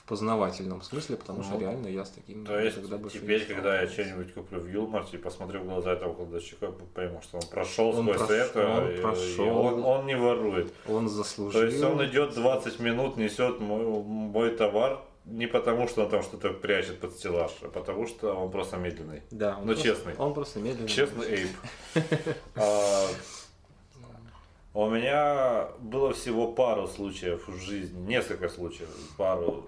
в познавательном смысле, потому что Ну, реально я с таким То есть никогда теперь, когда я что-нибудь куплю в Юлмарте и посмотрю в глаза этого кладовщика, пойму, что он прошел Он сквозь прошел, это, он и- и прошел. он, он не ворует. Он заслужил. То есть он идет 20 минут, несет мой, мой товар не потому, что он там что-то прячет под стеллаж, а потому что он просто медленный. Да, он Ну, просто- честный. Он просто медленно. Честный <laughs> Эйп. А, У меня было всего пару случаев в жизни, несколько случаев, пару.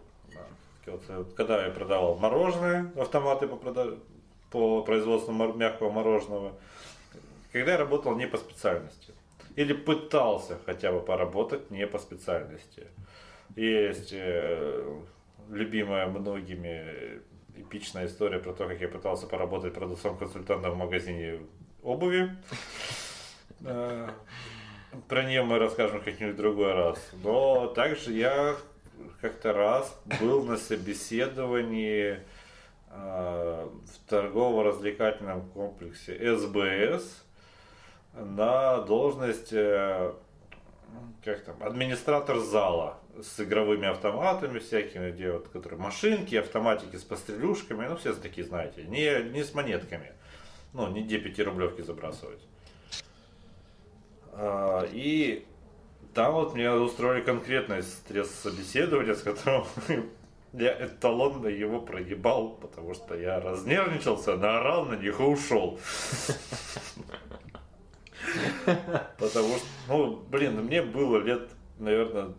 Да. Вот, э, Когда я продавал мороженое, автоматы по, прода- по производству мор- мягкого мороженого, когда я работал не по специальности. Или пытался хотя бы поработать не по специальности. Есть э, любимая многими эпичная история про то, как я пытался поработать продавцом-консультантом в магазине обуви. Э, Про нее мы расскажем как-нибудь другой раз. Но также я как-то раз был на собеседовании э, в торгово-развлекательном комплексе СБС на должность э, как там, администратор зала с игровыми автоматами всякими, где вот, которые машинки, автоматики с пострелюшками, ну все такие, знаете, не, не с монетками, ну, не где пятирублевки забрасывать. А, и там вот мне устроили конкретное стресс-собеседование, с которым <laughs> я эталонно его проебал, потому что я разнервничался, наорал на них и ушел. <laughs> Потому что, ну, блин, мне было лет, наверное,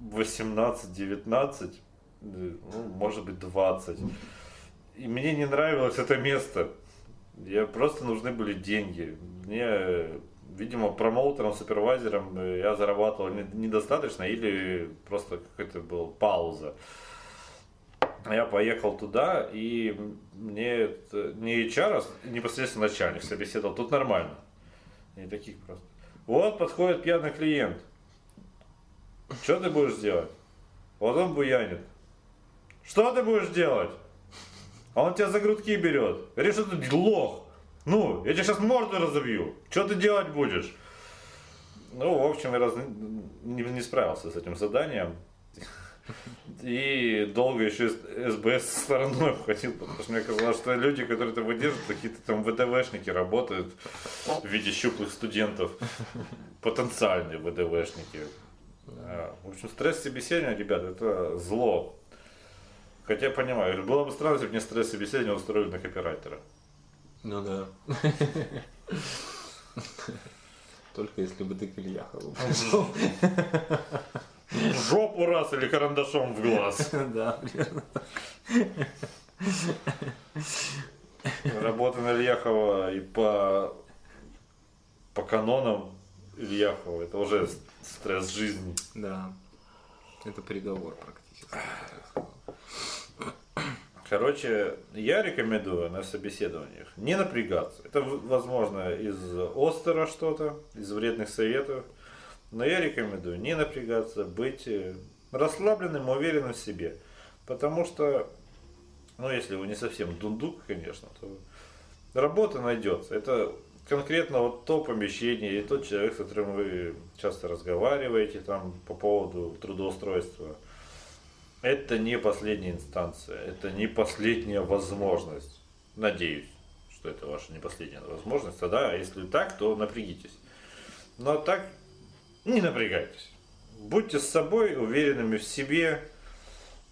18-19, ну, может быть, 20. И мне не нравилось это место. Я просто нужны были деньги. Мне, видимо, промоутером, супервайзером я зарабатывал не- недостаточно или просто какая-то была пауза. я поехал туда, и мне не HR, а непосредственно начальник собеседовал. Тут нормально. Не таких просто. Вот подходит пьяный клиент. Что ты будешь делать? Вот он буянит. Что ты будешь делать? А он тебя за грудки берет. Говорит, что ты лох. Ну, я тебе сейчас морду разобью. Что ты делать будешь? Ну, в общем, я раз... не, не справился с этим заданием. И долго еще СБС стороной обходил, потому что мне казалось, что люди, которые это выдерживают, какие-то там ВДВшники работают в виде щуплых студентов. Потенциальные ВДВшники. А, в общем, стресс собеседования, ребята, это зло. Хотя я понимаю, было бы странно, если бы мне стресс собеседования устроили на копирайтера. Ну да. <laughs> Только если бы ты к Ильяхову В жопу раз или карандашом в глаз. <laughs> Да, примерно. Работа на Ильяхова и по, по канонам Ильяхова, это уже стресс жизни. Да. Это приговор практически. Короче, я рекомендую на собеседованиях не напрягаться. Это, возможно, из Остера что-то, из вредных советов. Но я рекомендую не напрягаться, быть э, расслабленным, уверенным в себе. Потому что, ну, если вы не совсем дундук, конечно, то работа найдется. Это конкретно вот то помещение и тот человек, с которым вы часто разговариваете там по поводу трудоустройства – это не последняя инстанция, это не последняя возможность. Надеюсь, что это ваша не последняя возможность. Тогда, а если так, то напрягитесь. Но так не напрягайтесь. Будьте с собой, уверенными в себе,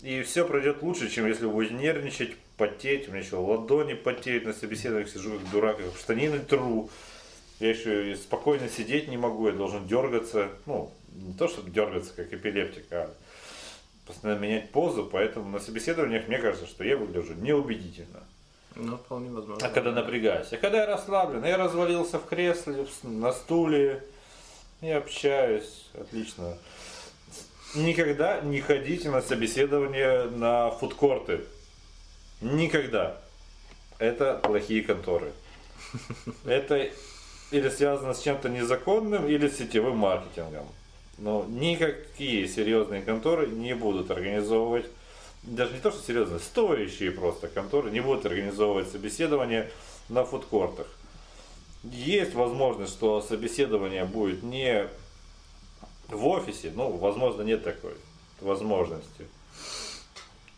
и все пройдет лучше, чем если вы будете нервничать, потеть. У меня еще ладони потеют на собеседованиях, сижу как дурак, как штанины тру. Я еще спокойно сидеть не могу, я должен дергаться. Ну, не то, чтобы дергаться, как эпилептик, а постоянно менять позу, поэтому на собеседованиях мне кажется, что я выгляжу неубедительно. Ну, вполне возможно. А когда напрягаюсь? А когда я расслаблен, я развалился в кресле, на стуле, и общаюсь, отлично. Никогда не ходите на собеседование на фудкорты. Никогда. Это плохие конторы. <laughs> Это или связано с чем-то незаконным, или с сетевым маркетингом. Но никакие серьезные конторы не будут организовывать, даже не то, что серьезные, стоящие просто конторы не будут организовывать собеседование на фудкортах. Есть возможность, что собеседование будет не в офисе, ну, возможно, нет такой возможности.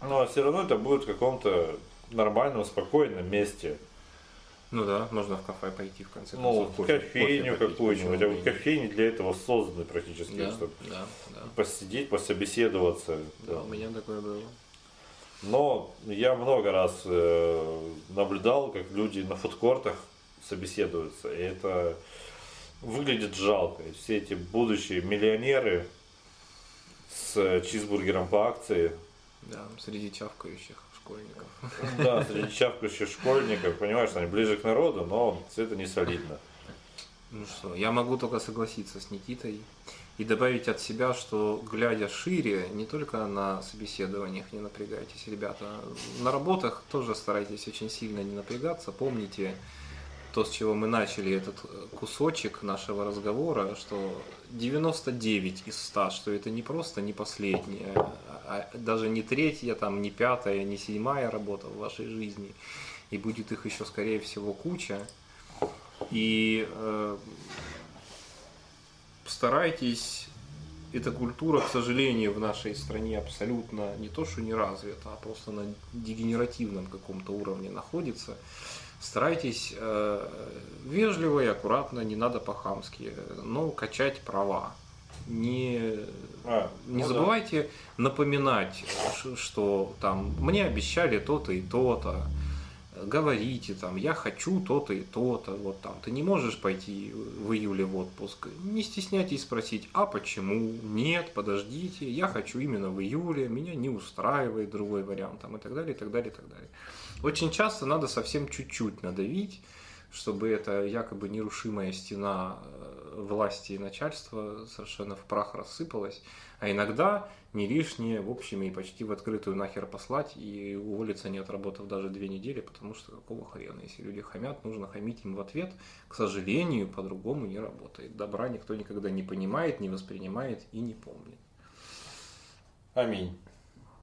Но все равно это будет в каком-то нормальном, спокойном месте. Ну да, можно в кафе пойти в конце концов. Ну, кофе, кофейню какую-нибудь. А вот кофейни для этого созданы практически, да, чтобы да, да. посидеть, пособеседоваться. Да, да, у меня такое было. Но я много раз э, наблюдал, как люди на фудкортах собеседуются. И это выглядит жалко. И все эти будущие миллионеры с чизбургером по акции. Да, среди чавкающих школьников. Да, среди чавкающих школьников, понимаешь, они ближе к народу, но это не солидно. Ну что, я могу только согласиться с Никитой и добавить от себя, что глядя шире, не только на собеседованиях не напрягайтесь, ребята, на работах тоже старайтесь очень сильно не напрягаться, помните, то, с чего мы начали этот кусочек нашего разговора, что 99 из 100, что это не просто не последняя, а даже не третья, там, не пятая, не седьмая работа в вашей жизни, и будет их еще, скорее всего, куча. И э, старайтесь, эта культура, к сожалению, в нашей стране абсолютно не то, что не развита, а просто на дегенеративном каком-то уровне находится. Старайтесь э, вежливо и аккуратно, не надо по-хамски, но качать права не, а, не ну забывайте да. напоминать, что там мне обещали то-то и то-то, говорите там, я хочу то-то и то-то, вот там, ты не можешь пойти в июле в отпуск, не стесняйтесь спросить, а почему, нет, подождите, я хочу именно в июле, меня не устраивает другой вариант, там, и так далее, и так далее, и так далее. Очень часто надо совсем чуть-чуть надавить, чтобы эта якобы нерушимая стена э, власти и начальства совершенно в прах рассыпалась. А иногда не лишнее, в общем, и почти в открытую нахер послать и уволиться, не отработав даже две недели, потому что какого хрена, если люди хамят, нужно хамить им в ответ. К сожалению, по-другому не работает. Добра никто никогда не понимает, не воспринимает и не помнит. Аминь.